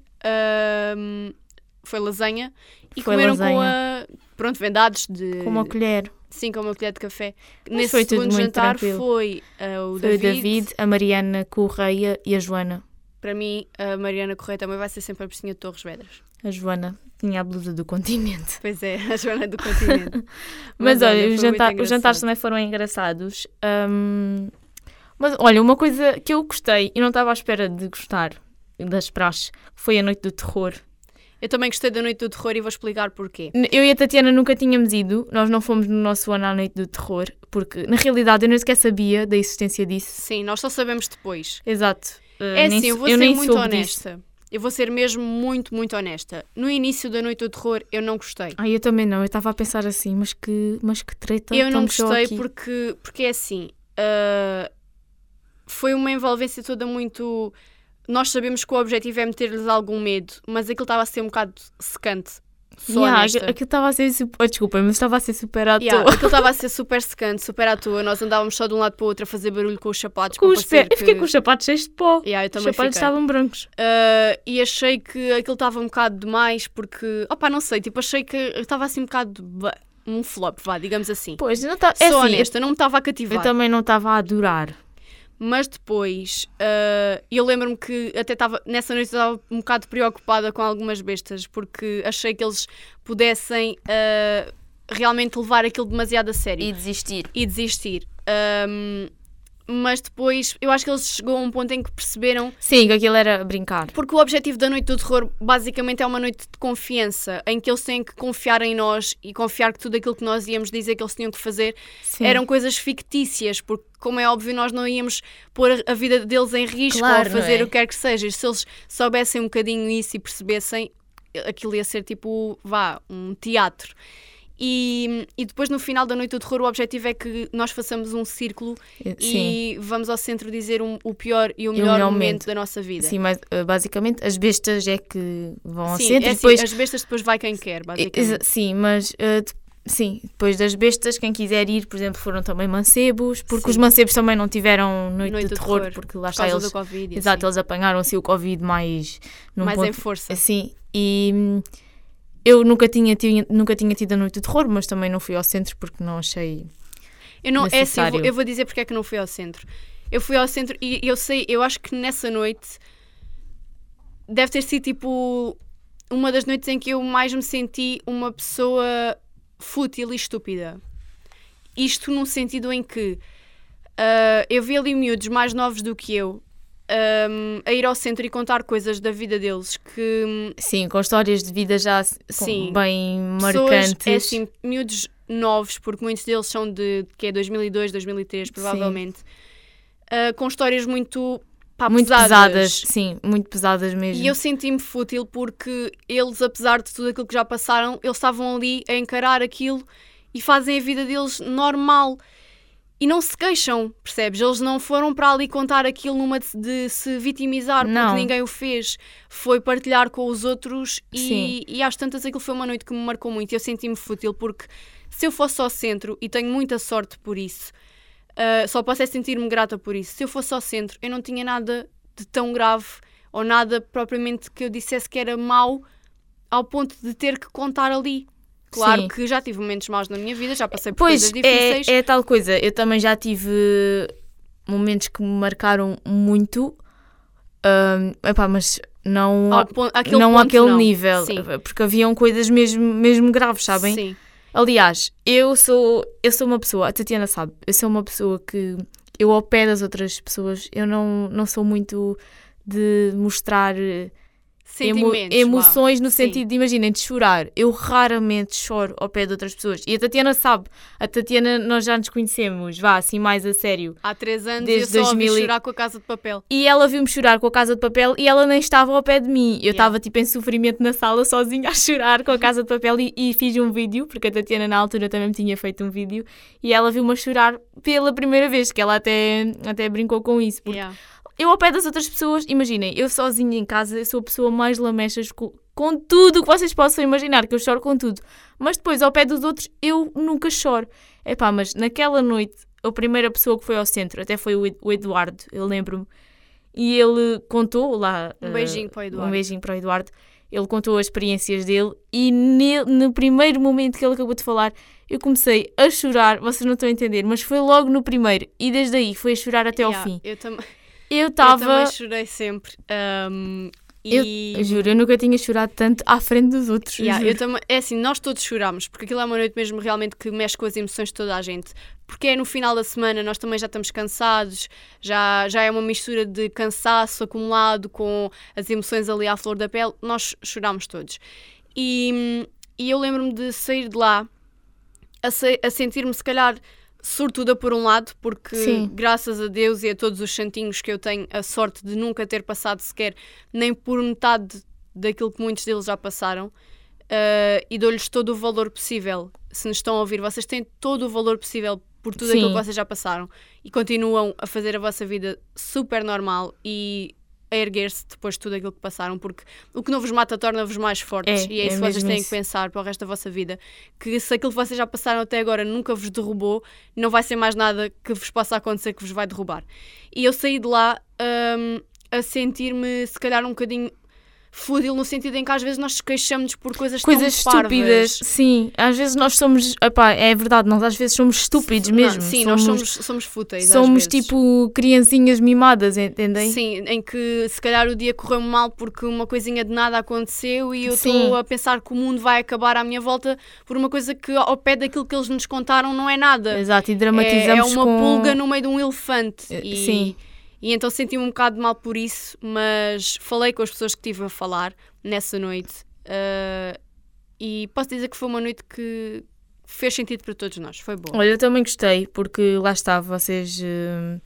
foi lasanha. E Foi comeram com lasanha. a. Pronto, vendados de. Com uma colher. Sim, com uma colher de café. Mas Nesse foi segundo jantar tranquilo. foi ah, o Foi David. o David, a Mariana Correia e a Joana. Para mim, a Mariana Correia também vai ser sempre a Priscila de Torres Vedras. A Joana tinha a blusa do continente. Pois é, a Joana do continente. Mas, olha, os, muito jantar- os jantares também foram engraçados. Hum, mas olha, uma coisa que eu gostei e não estava à espera de gostar das praxes foi a noite do terror. Eu também gostei da Noite do Terror e vou explicar porquê. Eu e a Tatiana nunca tínhamos ido, nós não fomos no nosso ano à noite do terror, porque na realidade eu nem sequer sabia da existência disso. Sim, nós só sabemos depois. Exato. Uh, É nem assim, eu vou ser nem muito honesta. Eu vou ser mesmo muito, muito honesta. No início da Noite do Terror, eu não gostei. Ai, eu também não, eu estava a pensar assim, mas que, mas que treta. eu não gostei porque, porque é assim. ah, foi uma envolvência toda muito. Nós sabemos que o objetivo é meter-lhes algum medo, mas aquilo estava a ser um bocado secante. Sou Yeah, honesta. aquilo estava a ser super. Oh, desculpa, mas estava a ser super à Yeah, toa. aquilo estava a ser super secante, super à toa. Nós andávamos só de um lado para o outro a fazer barulho com os sapatos. Com os pés. parecer Eu fiquei que- com os sapatos cheios de pó. Yeah, Os sapatos fiquei. estavam brancos. Uh, e achei que aquilo estava um bocado demais porque, opá, não sei, tipo, achei que estava assim um bocado bah, um flop, vá, digamos assim. Pois, não tá, é Sou assim, honesta, não me estava a cativar. eu também não estava a adorar. Mas depois, uh, eu lembro-me que até estava, nessa noite eu estava um bocado preocupada com algumas bestas porque achei que eles pudessem uh, realmente levar aquilo demasiado a sério desistir. e desistir. Um, mas depois, eu acho que eles chegou a um ponto em que perceberam Sim, que aquilo era brincar. Porque o objetivo da Noite do Terror basicamente é uma noite de confiança, em que eles têm que confiar em nós e confiar que tudo aquilo que nós íamos dizer que eles tinham que fazer Sim. eram coisas fictícias, porque, como é óbvio, nós não íamos pôr a- vida deles em risco Claro, ou fazer é? o que quer que seja. E Se eles soubessem um bocadinho isso e percebessem, aquilo ia ser tipo, vá, um teatro. E, e depois, no final da Noite do Terror, o objetivo é que nós façamos um círculo Sim. e vamos ao centro dizer um- o pior e o o melhor, melhor momento, momento. da nossa vida. Sim, mas uh, basicamente as bestas é que vão ao Sim, centro é e depois. assim, as bestas depois vai quem quer, basicamente. Sim, mas uh, de- sim, depois das bestas, quem quiser ir, por exemplo, foram também mancebos, porque Sim. os mancebos também não tiveram noite, Noite de terror, terror, porque lá Por está eles. Covid. e Exato, assim. eles apanharam-se o Covid mais Mais ponto, em força. Assim, e eu nunca tinha, tinha- nunca tinha tido a noite de terror, mas também não fui ao centro porque não achei. Eu não, é assim, eu vou, necessário. eu vou dizer porque é que não fui ao centro. Eu fui ao centro e eu sei, eu acho que nessa noite deve ter sido tipo uma das noites em que eu mais me senti uma pessoa fútil e estúpida. Isto num sentido em que ah, eu vi ali miúdos mais novos do que eu ahm, a ir ao centro e contar coisas da vida deles que hum, Sim, com histórias de vida já Sim. bem pessoas, marcantes. é assim, miúdos novos, porque muitos deles são de que é 2002, 2003, provavelmente, ah, com histórias muito, pá, muito pesadas. pesadas. sim, muito pesadas mesmo. E eu senti-me fútil porque eles, apesar de tudo aquilo que já passaram, eles estavam ali a encarar aquilo e fazem a vida deles normal. E não se queixam, percebes? Eles não foram para ali contar aquilo numa de, de se vitimizar porque Não. ninguém o fez. Foi partilhar com os outros e, e às tantas aquilo foi uma noite que me marcou muito. e Eu senti-me fútil porque se eu fosse ao centro, e tenho muita sorte por isso, ah, só posso é sentir-me grata por isso. Se eu fosse ao centro, eu não tinha nada de tão grave ou nada propriamente que eu dissesse que era mau ao ponto de ter que contar ali. Claro Sim. que já tive momentos maus na minha vida, já passei por Pois, coisas difíceis. é, é tal coisa. Eu também já tive momentos que me marcaram muito, ahm, epá, mas não, Ao pon- àquele não ponto, àquele não. nível, Sim. porque haviam coisas mesmo, mesmo graves, sabem? Sim. Aliás, eu sou, eu sou uma pessoa, a Tatiana sabe, eu sou uma pessoa que eu ao pé das outras pessoas, eu não, não sou muito de mostrar emo- emoções no Sim. sentido de, imaginem, de chorar. Eu raramente choro ao pé de outras pessoas. E a Tatiana sabe, a Tatiana nós já nos conhecemos, vá, assim mais a sério. Há três anos Desde eu só ouvi 2000 e- chorar com a casa de papel. E ela viu-me chorar com a casa de papel e ela nem estava ao pé de mim. Eu Yeah. estava tipo em sofrimento na sala sozinha a chorar com a casa de papel e, e fiz um vídeo, porque a Tatiana na altura também me tinha feito um vídeo e ela viu-me a chorar pela primeira vez, que ela até, até brincou com isso. Porque Yeah. Eu ao pé das outras pessoas, imaginem, eu sozinha em casa, eu sou a pessoa mais lamechas com, com tudo o que vocês possam imaginar, que eu choro com tudo. Mas depois, ao pé dos outros, eu nunca choro. Epá, mas naquela noite, a primeira pessoa que foi ao centro, até foi o Ed- o Eduardo, eu lembro-me, e ele contou lá... Um eh, beijinho para o Eduardo. Um beijinho para o Eduardo. Ele contou as experiências dele e ne- no primeiro momento que ele acabou de falar, eu comecei a chorar, vocês não estão a entender, mas foi logo no primeiro e desde aí foi a chorar até ao Yeah, fim. Eu também. Eu Eu estava. também chorei sempre. um, Eu, e... eu juro, eu nunca tinha chorado tanto à frente dos outros. Yeah, eu também, é assim, nós todos chorámos, porque aquilo é uma noite mesmo realmente que mexe com as emoções de toda a gente. Porque é no final da semana, nós também já estamos cansados, já, já é uma mistura de cansaço acumulado com as emoções ali à flor da pele, nós chorámos todos. E, e eu lembro-me de sair de lá a, se- a sentir-me, se calhar, sortuda por um lado, porque Sim. graças a Deus e a todos os santinhos que eu tenho a sorte de nunca ter passado sequer nem por metade daquilo que muitos deles já passaram. Uh, e dou-lhes todo o valor possível. Se nos estão a ouvir, vocês têm todo o valor possível por tudo Sim. aquilo que vocês já passaram e continuam a fazer a vossa vida super normal e a erguer-se depois de tudo aquilo que passaram, porque o que não vos mata torna-vos mais fortes É, e é é isso que vocês têm isso. que pensar para o resto da vossa vida. Que se aquilo que vocês já passaram até agora nunca vos derrubou, não vai ser mais nada que vos possa acontecer que vos vai derrubar. E eu saí de lá hum, a sentir-me, se calhar, um bocadinho fútil, no sentido em que às vezes nós nos queixamos por coisas, Coisas tão parvas. estúpidas, sim. Às vezes nós somos. Epá, é verdade, nós às vezes somos estúpidos mesmo. sim, nós somos, somos fúteis. somos tipo criancinhas mimadas, entendem? Sim, em que se calhar o dia correu mal porque uma coisinha de nada aconteceu e eu estou a pensar que o mundo vai acabar à minha volta por uma coisa que ao pé daquilo que eles nos contaram não é nada. Exato, e É, dramatizamos é uma com... pulga no meio de um elefante. Eh, E, sim. E então senti-me um bocado mal por isso, mas falei com as pessoas que tive a falar nessa noite ah, e posso dizer que foi uma noite que fez sentido para todos nós. Foi bom. Olha, eu também gostei, porque lá está, vocês. hum,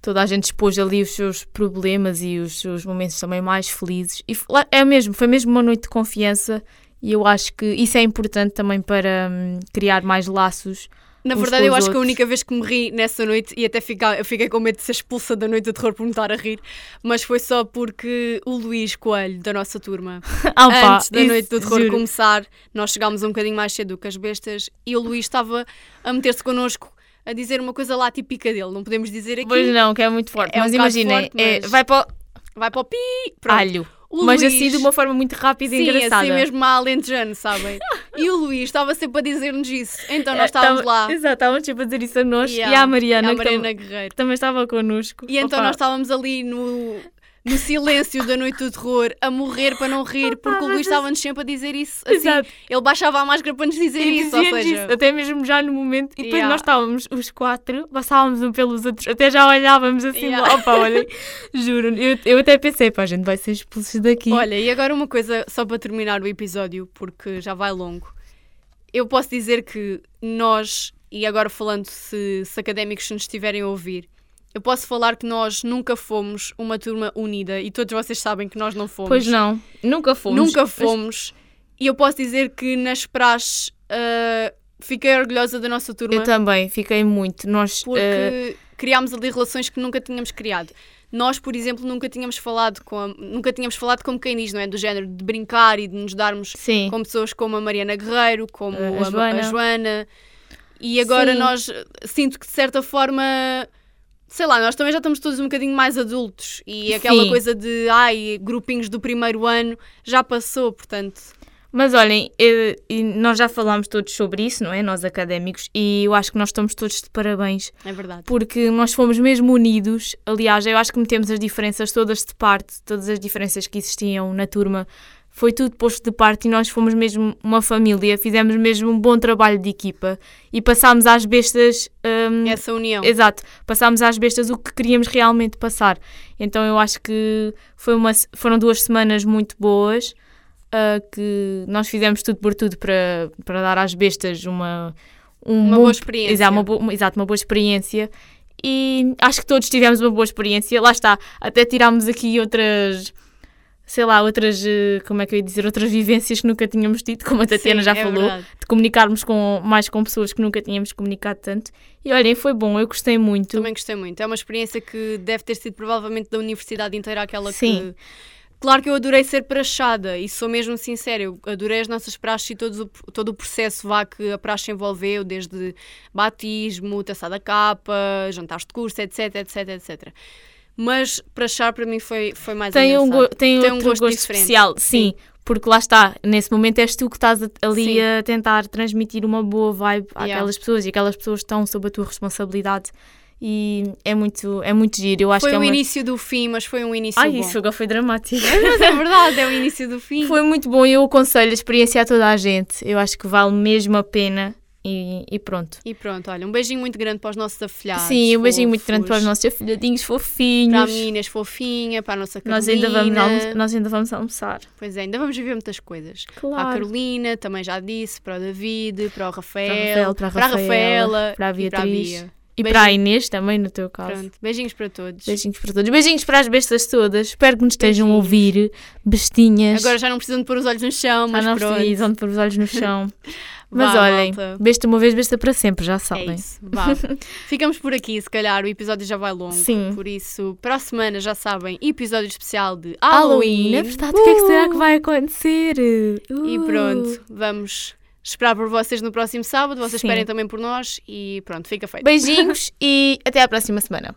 toda a gente expôs ali os seus problemas e os seus momentos também mais felizes. E é mesmo, foi mesmo uma noite de confiança e eu acho que isso é importante também para hum, criar mais laços. Na verdade, eu acho que a outros. única vez que me ri nessa noite, e até fica, eu fiquei com medo de ser expulsa da noite de terror por me estar a rir, mas foi só porque o Luís Coelho, da nossa turma, Ah, pá, antes da isso, noite do terror juro. começar, nós chegámos um bocadinho mais cedo que as bestas, e o Luís estava a meter-se connosco a dizer uma coisa lá típica dele, não podemos dizer aqui, Pois não, que é muito forte. É um mas bocado imaginem, é, mas- vai para o vai para o pi, pronto. alho. O mas Luís- assim de uma forma muito rápida e Sim, engraçada. assim mesmo a alentejano, sabem? E o Luís estava sempre a dizer-nos isso, então nós É, estávamos lá. Exato, estávamos sempre a dizer isso a nós e, à Mariana, e à que, Mariana tam- Guerreiro. que também estava connosco. E então Opa, nós estávamos ali no, no silêncio da noite do terror, a morrer para não rir, porque o Luís estava-nos sempre a dizer isso. Assim, Exato. ele baixava a máscara para nos dizer E isso, ou seja... isso, até mesmo já no momento. E depois Yeah. nós estávamos os quatro, passávamos um pelos outros, até já olhávamos assim, Yeah. opa, olhem, juro. Eu, eu até pensei, pá, a gente vai ser expulsos daqui. Olha, e agora uma coisa só para terminar o episódio, porque já vai longo. Eu posso dizer que nós, e agora falando se, se académicos nos estiverem a ouvir, eu posso falar que nós nunca fomos uma turma unida e todos vocês sabem que nós não fomos. pois não, nunca fomos. Nunca fomos. E eu posso dizer que nas praxes ah, fiquei orgulhosa da nossa turma Eu também, fiquei muito. Nós, porque eh, criámos ali relações que nunca tínhamos criado. Nós, por exemplo, nunca tínhamos falado com a- nunca tínhamos falado como quem diz, não é? Do género de brincar e de nos darmos sim, com pessoas como a Mariana Guerreiro, como A- a a, a Joana. Joana. E agora Sim. nós sinto que de certa forma, sei lá, nós também já estamos todos um bocadinho mais adultos e aquela Sim. coisa de ai, grupinhos do primeiro ano já passou, portanto. Mas olhem, eh, e nós já falámos todos sobre isso, não é? Nós académicos, e eu acho que nós estamos todos de parabéns, É verdade. porque nós fomos mesmo unidos. Aliás, eu acho que metemos as diferenças todas de parte, todas as diferenças que existiam na turma, foi tudo posto de parte e nós fomos mesmo uma família, fizemos mesmo um bom trabalho de equipa e passámos às bestas. hum, Essa união. Exato, passámos às bestas o que queríamos realmente passar. Então eu acho que foi uma, foram duas semanas muito boas, ah, que nós fizemos tudo por tudo para, para dar às bestas uma, um Uma boa muito- experiência. Exato uma, boa, uma- exato, uma boa experiência. E acho que todos tivemos uma boa experiência. Lá está, até tirámos aqui outras, sei lá, outras, eh, como é que eu ia dizer, outras vivências que nunca tínhamos tido, como a Tatiana Sim, já é falou verdade. de comunicarmos com, mais com pessoas que nunca tínhamos comunicado tanto. E olhem, foi bom, eu gostei muito. Também gostei muito. É uma experiência que deve ter sido provavelmente da universidade inteira aquela Sim. que. Claro que eu adorei ser praxada e sou mesmo sincera, eu adorei as nossas praxes e todo o, todo o processo vá que a praxe envolveu, desde batismo, taça da capa, jantares de curso, etc, etc, etc. Mas praxar para mim foi, foi mais Tem, um, tem, Tem um gosto gosto, especial, sim, porque lá está, nesse momento és tu que estás ali Sim. a tentar transmitir uma boa vibe Yeah. àquelas pessoas e aquelas pessoas estão sob a tua responsabilidade. e é muito, é muito giro. Eu acho Foi que é o uma... início do fim, mas foi um início Ai, bom. isso agora foi dramático. Mas é verdade, é o início do fim. Foi muito bom e eu aconselho a experiência a toda a gente. Eu acho que vale mesmo a pena e, e pronto. E pronto, olha, um beijinho muito grande para os nossos afilhados. Sim, um beijinho muito grande para os fofos, nossos afilhadinhos Para a fofinhos. meninas fofinha, para a nossa Carolina. Nós ainda, vamos almo- nós ainda vamos almoçar. Pois é, ainda vamos viver muitas coisas. Para a Claro. Carolina, também já disse, para o David, para o Rafael, Rafael, para a para a Rafaela, para a e Beatriz. Bia. E Beijinho. para a Inês também, no teu caso. Pronto, beijinhos para todos. Beijinhos para todos. Beijinhos para as bestas todas. Espero que nos estejam a ouvir. Bestinhas. Agora já não precisam de pôr os olhos no chão, Já mas não pronto. precisam de pôr os olhos no chão. Mas Vá, olhem, malta. besta uma vez, besta para sempre, já É sabem. isso, vá. Ficamos por aqui, se calhar o episódio já vai longo. Sim. Por isso, para a semana já sabem, episódio especial de Halloween, Halloween. é verdade, o que é que será que Uh! vai acontecer? E Uh. pronto, vamos esperar por vocês no próximo sábado. Vocês Sim. esperem também por nós e pronto, fica feito. Beijinhos e até à próxima semana.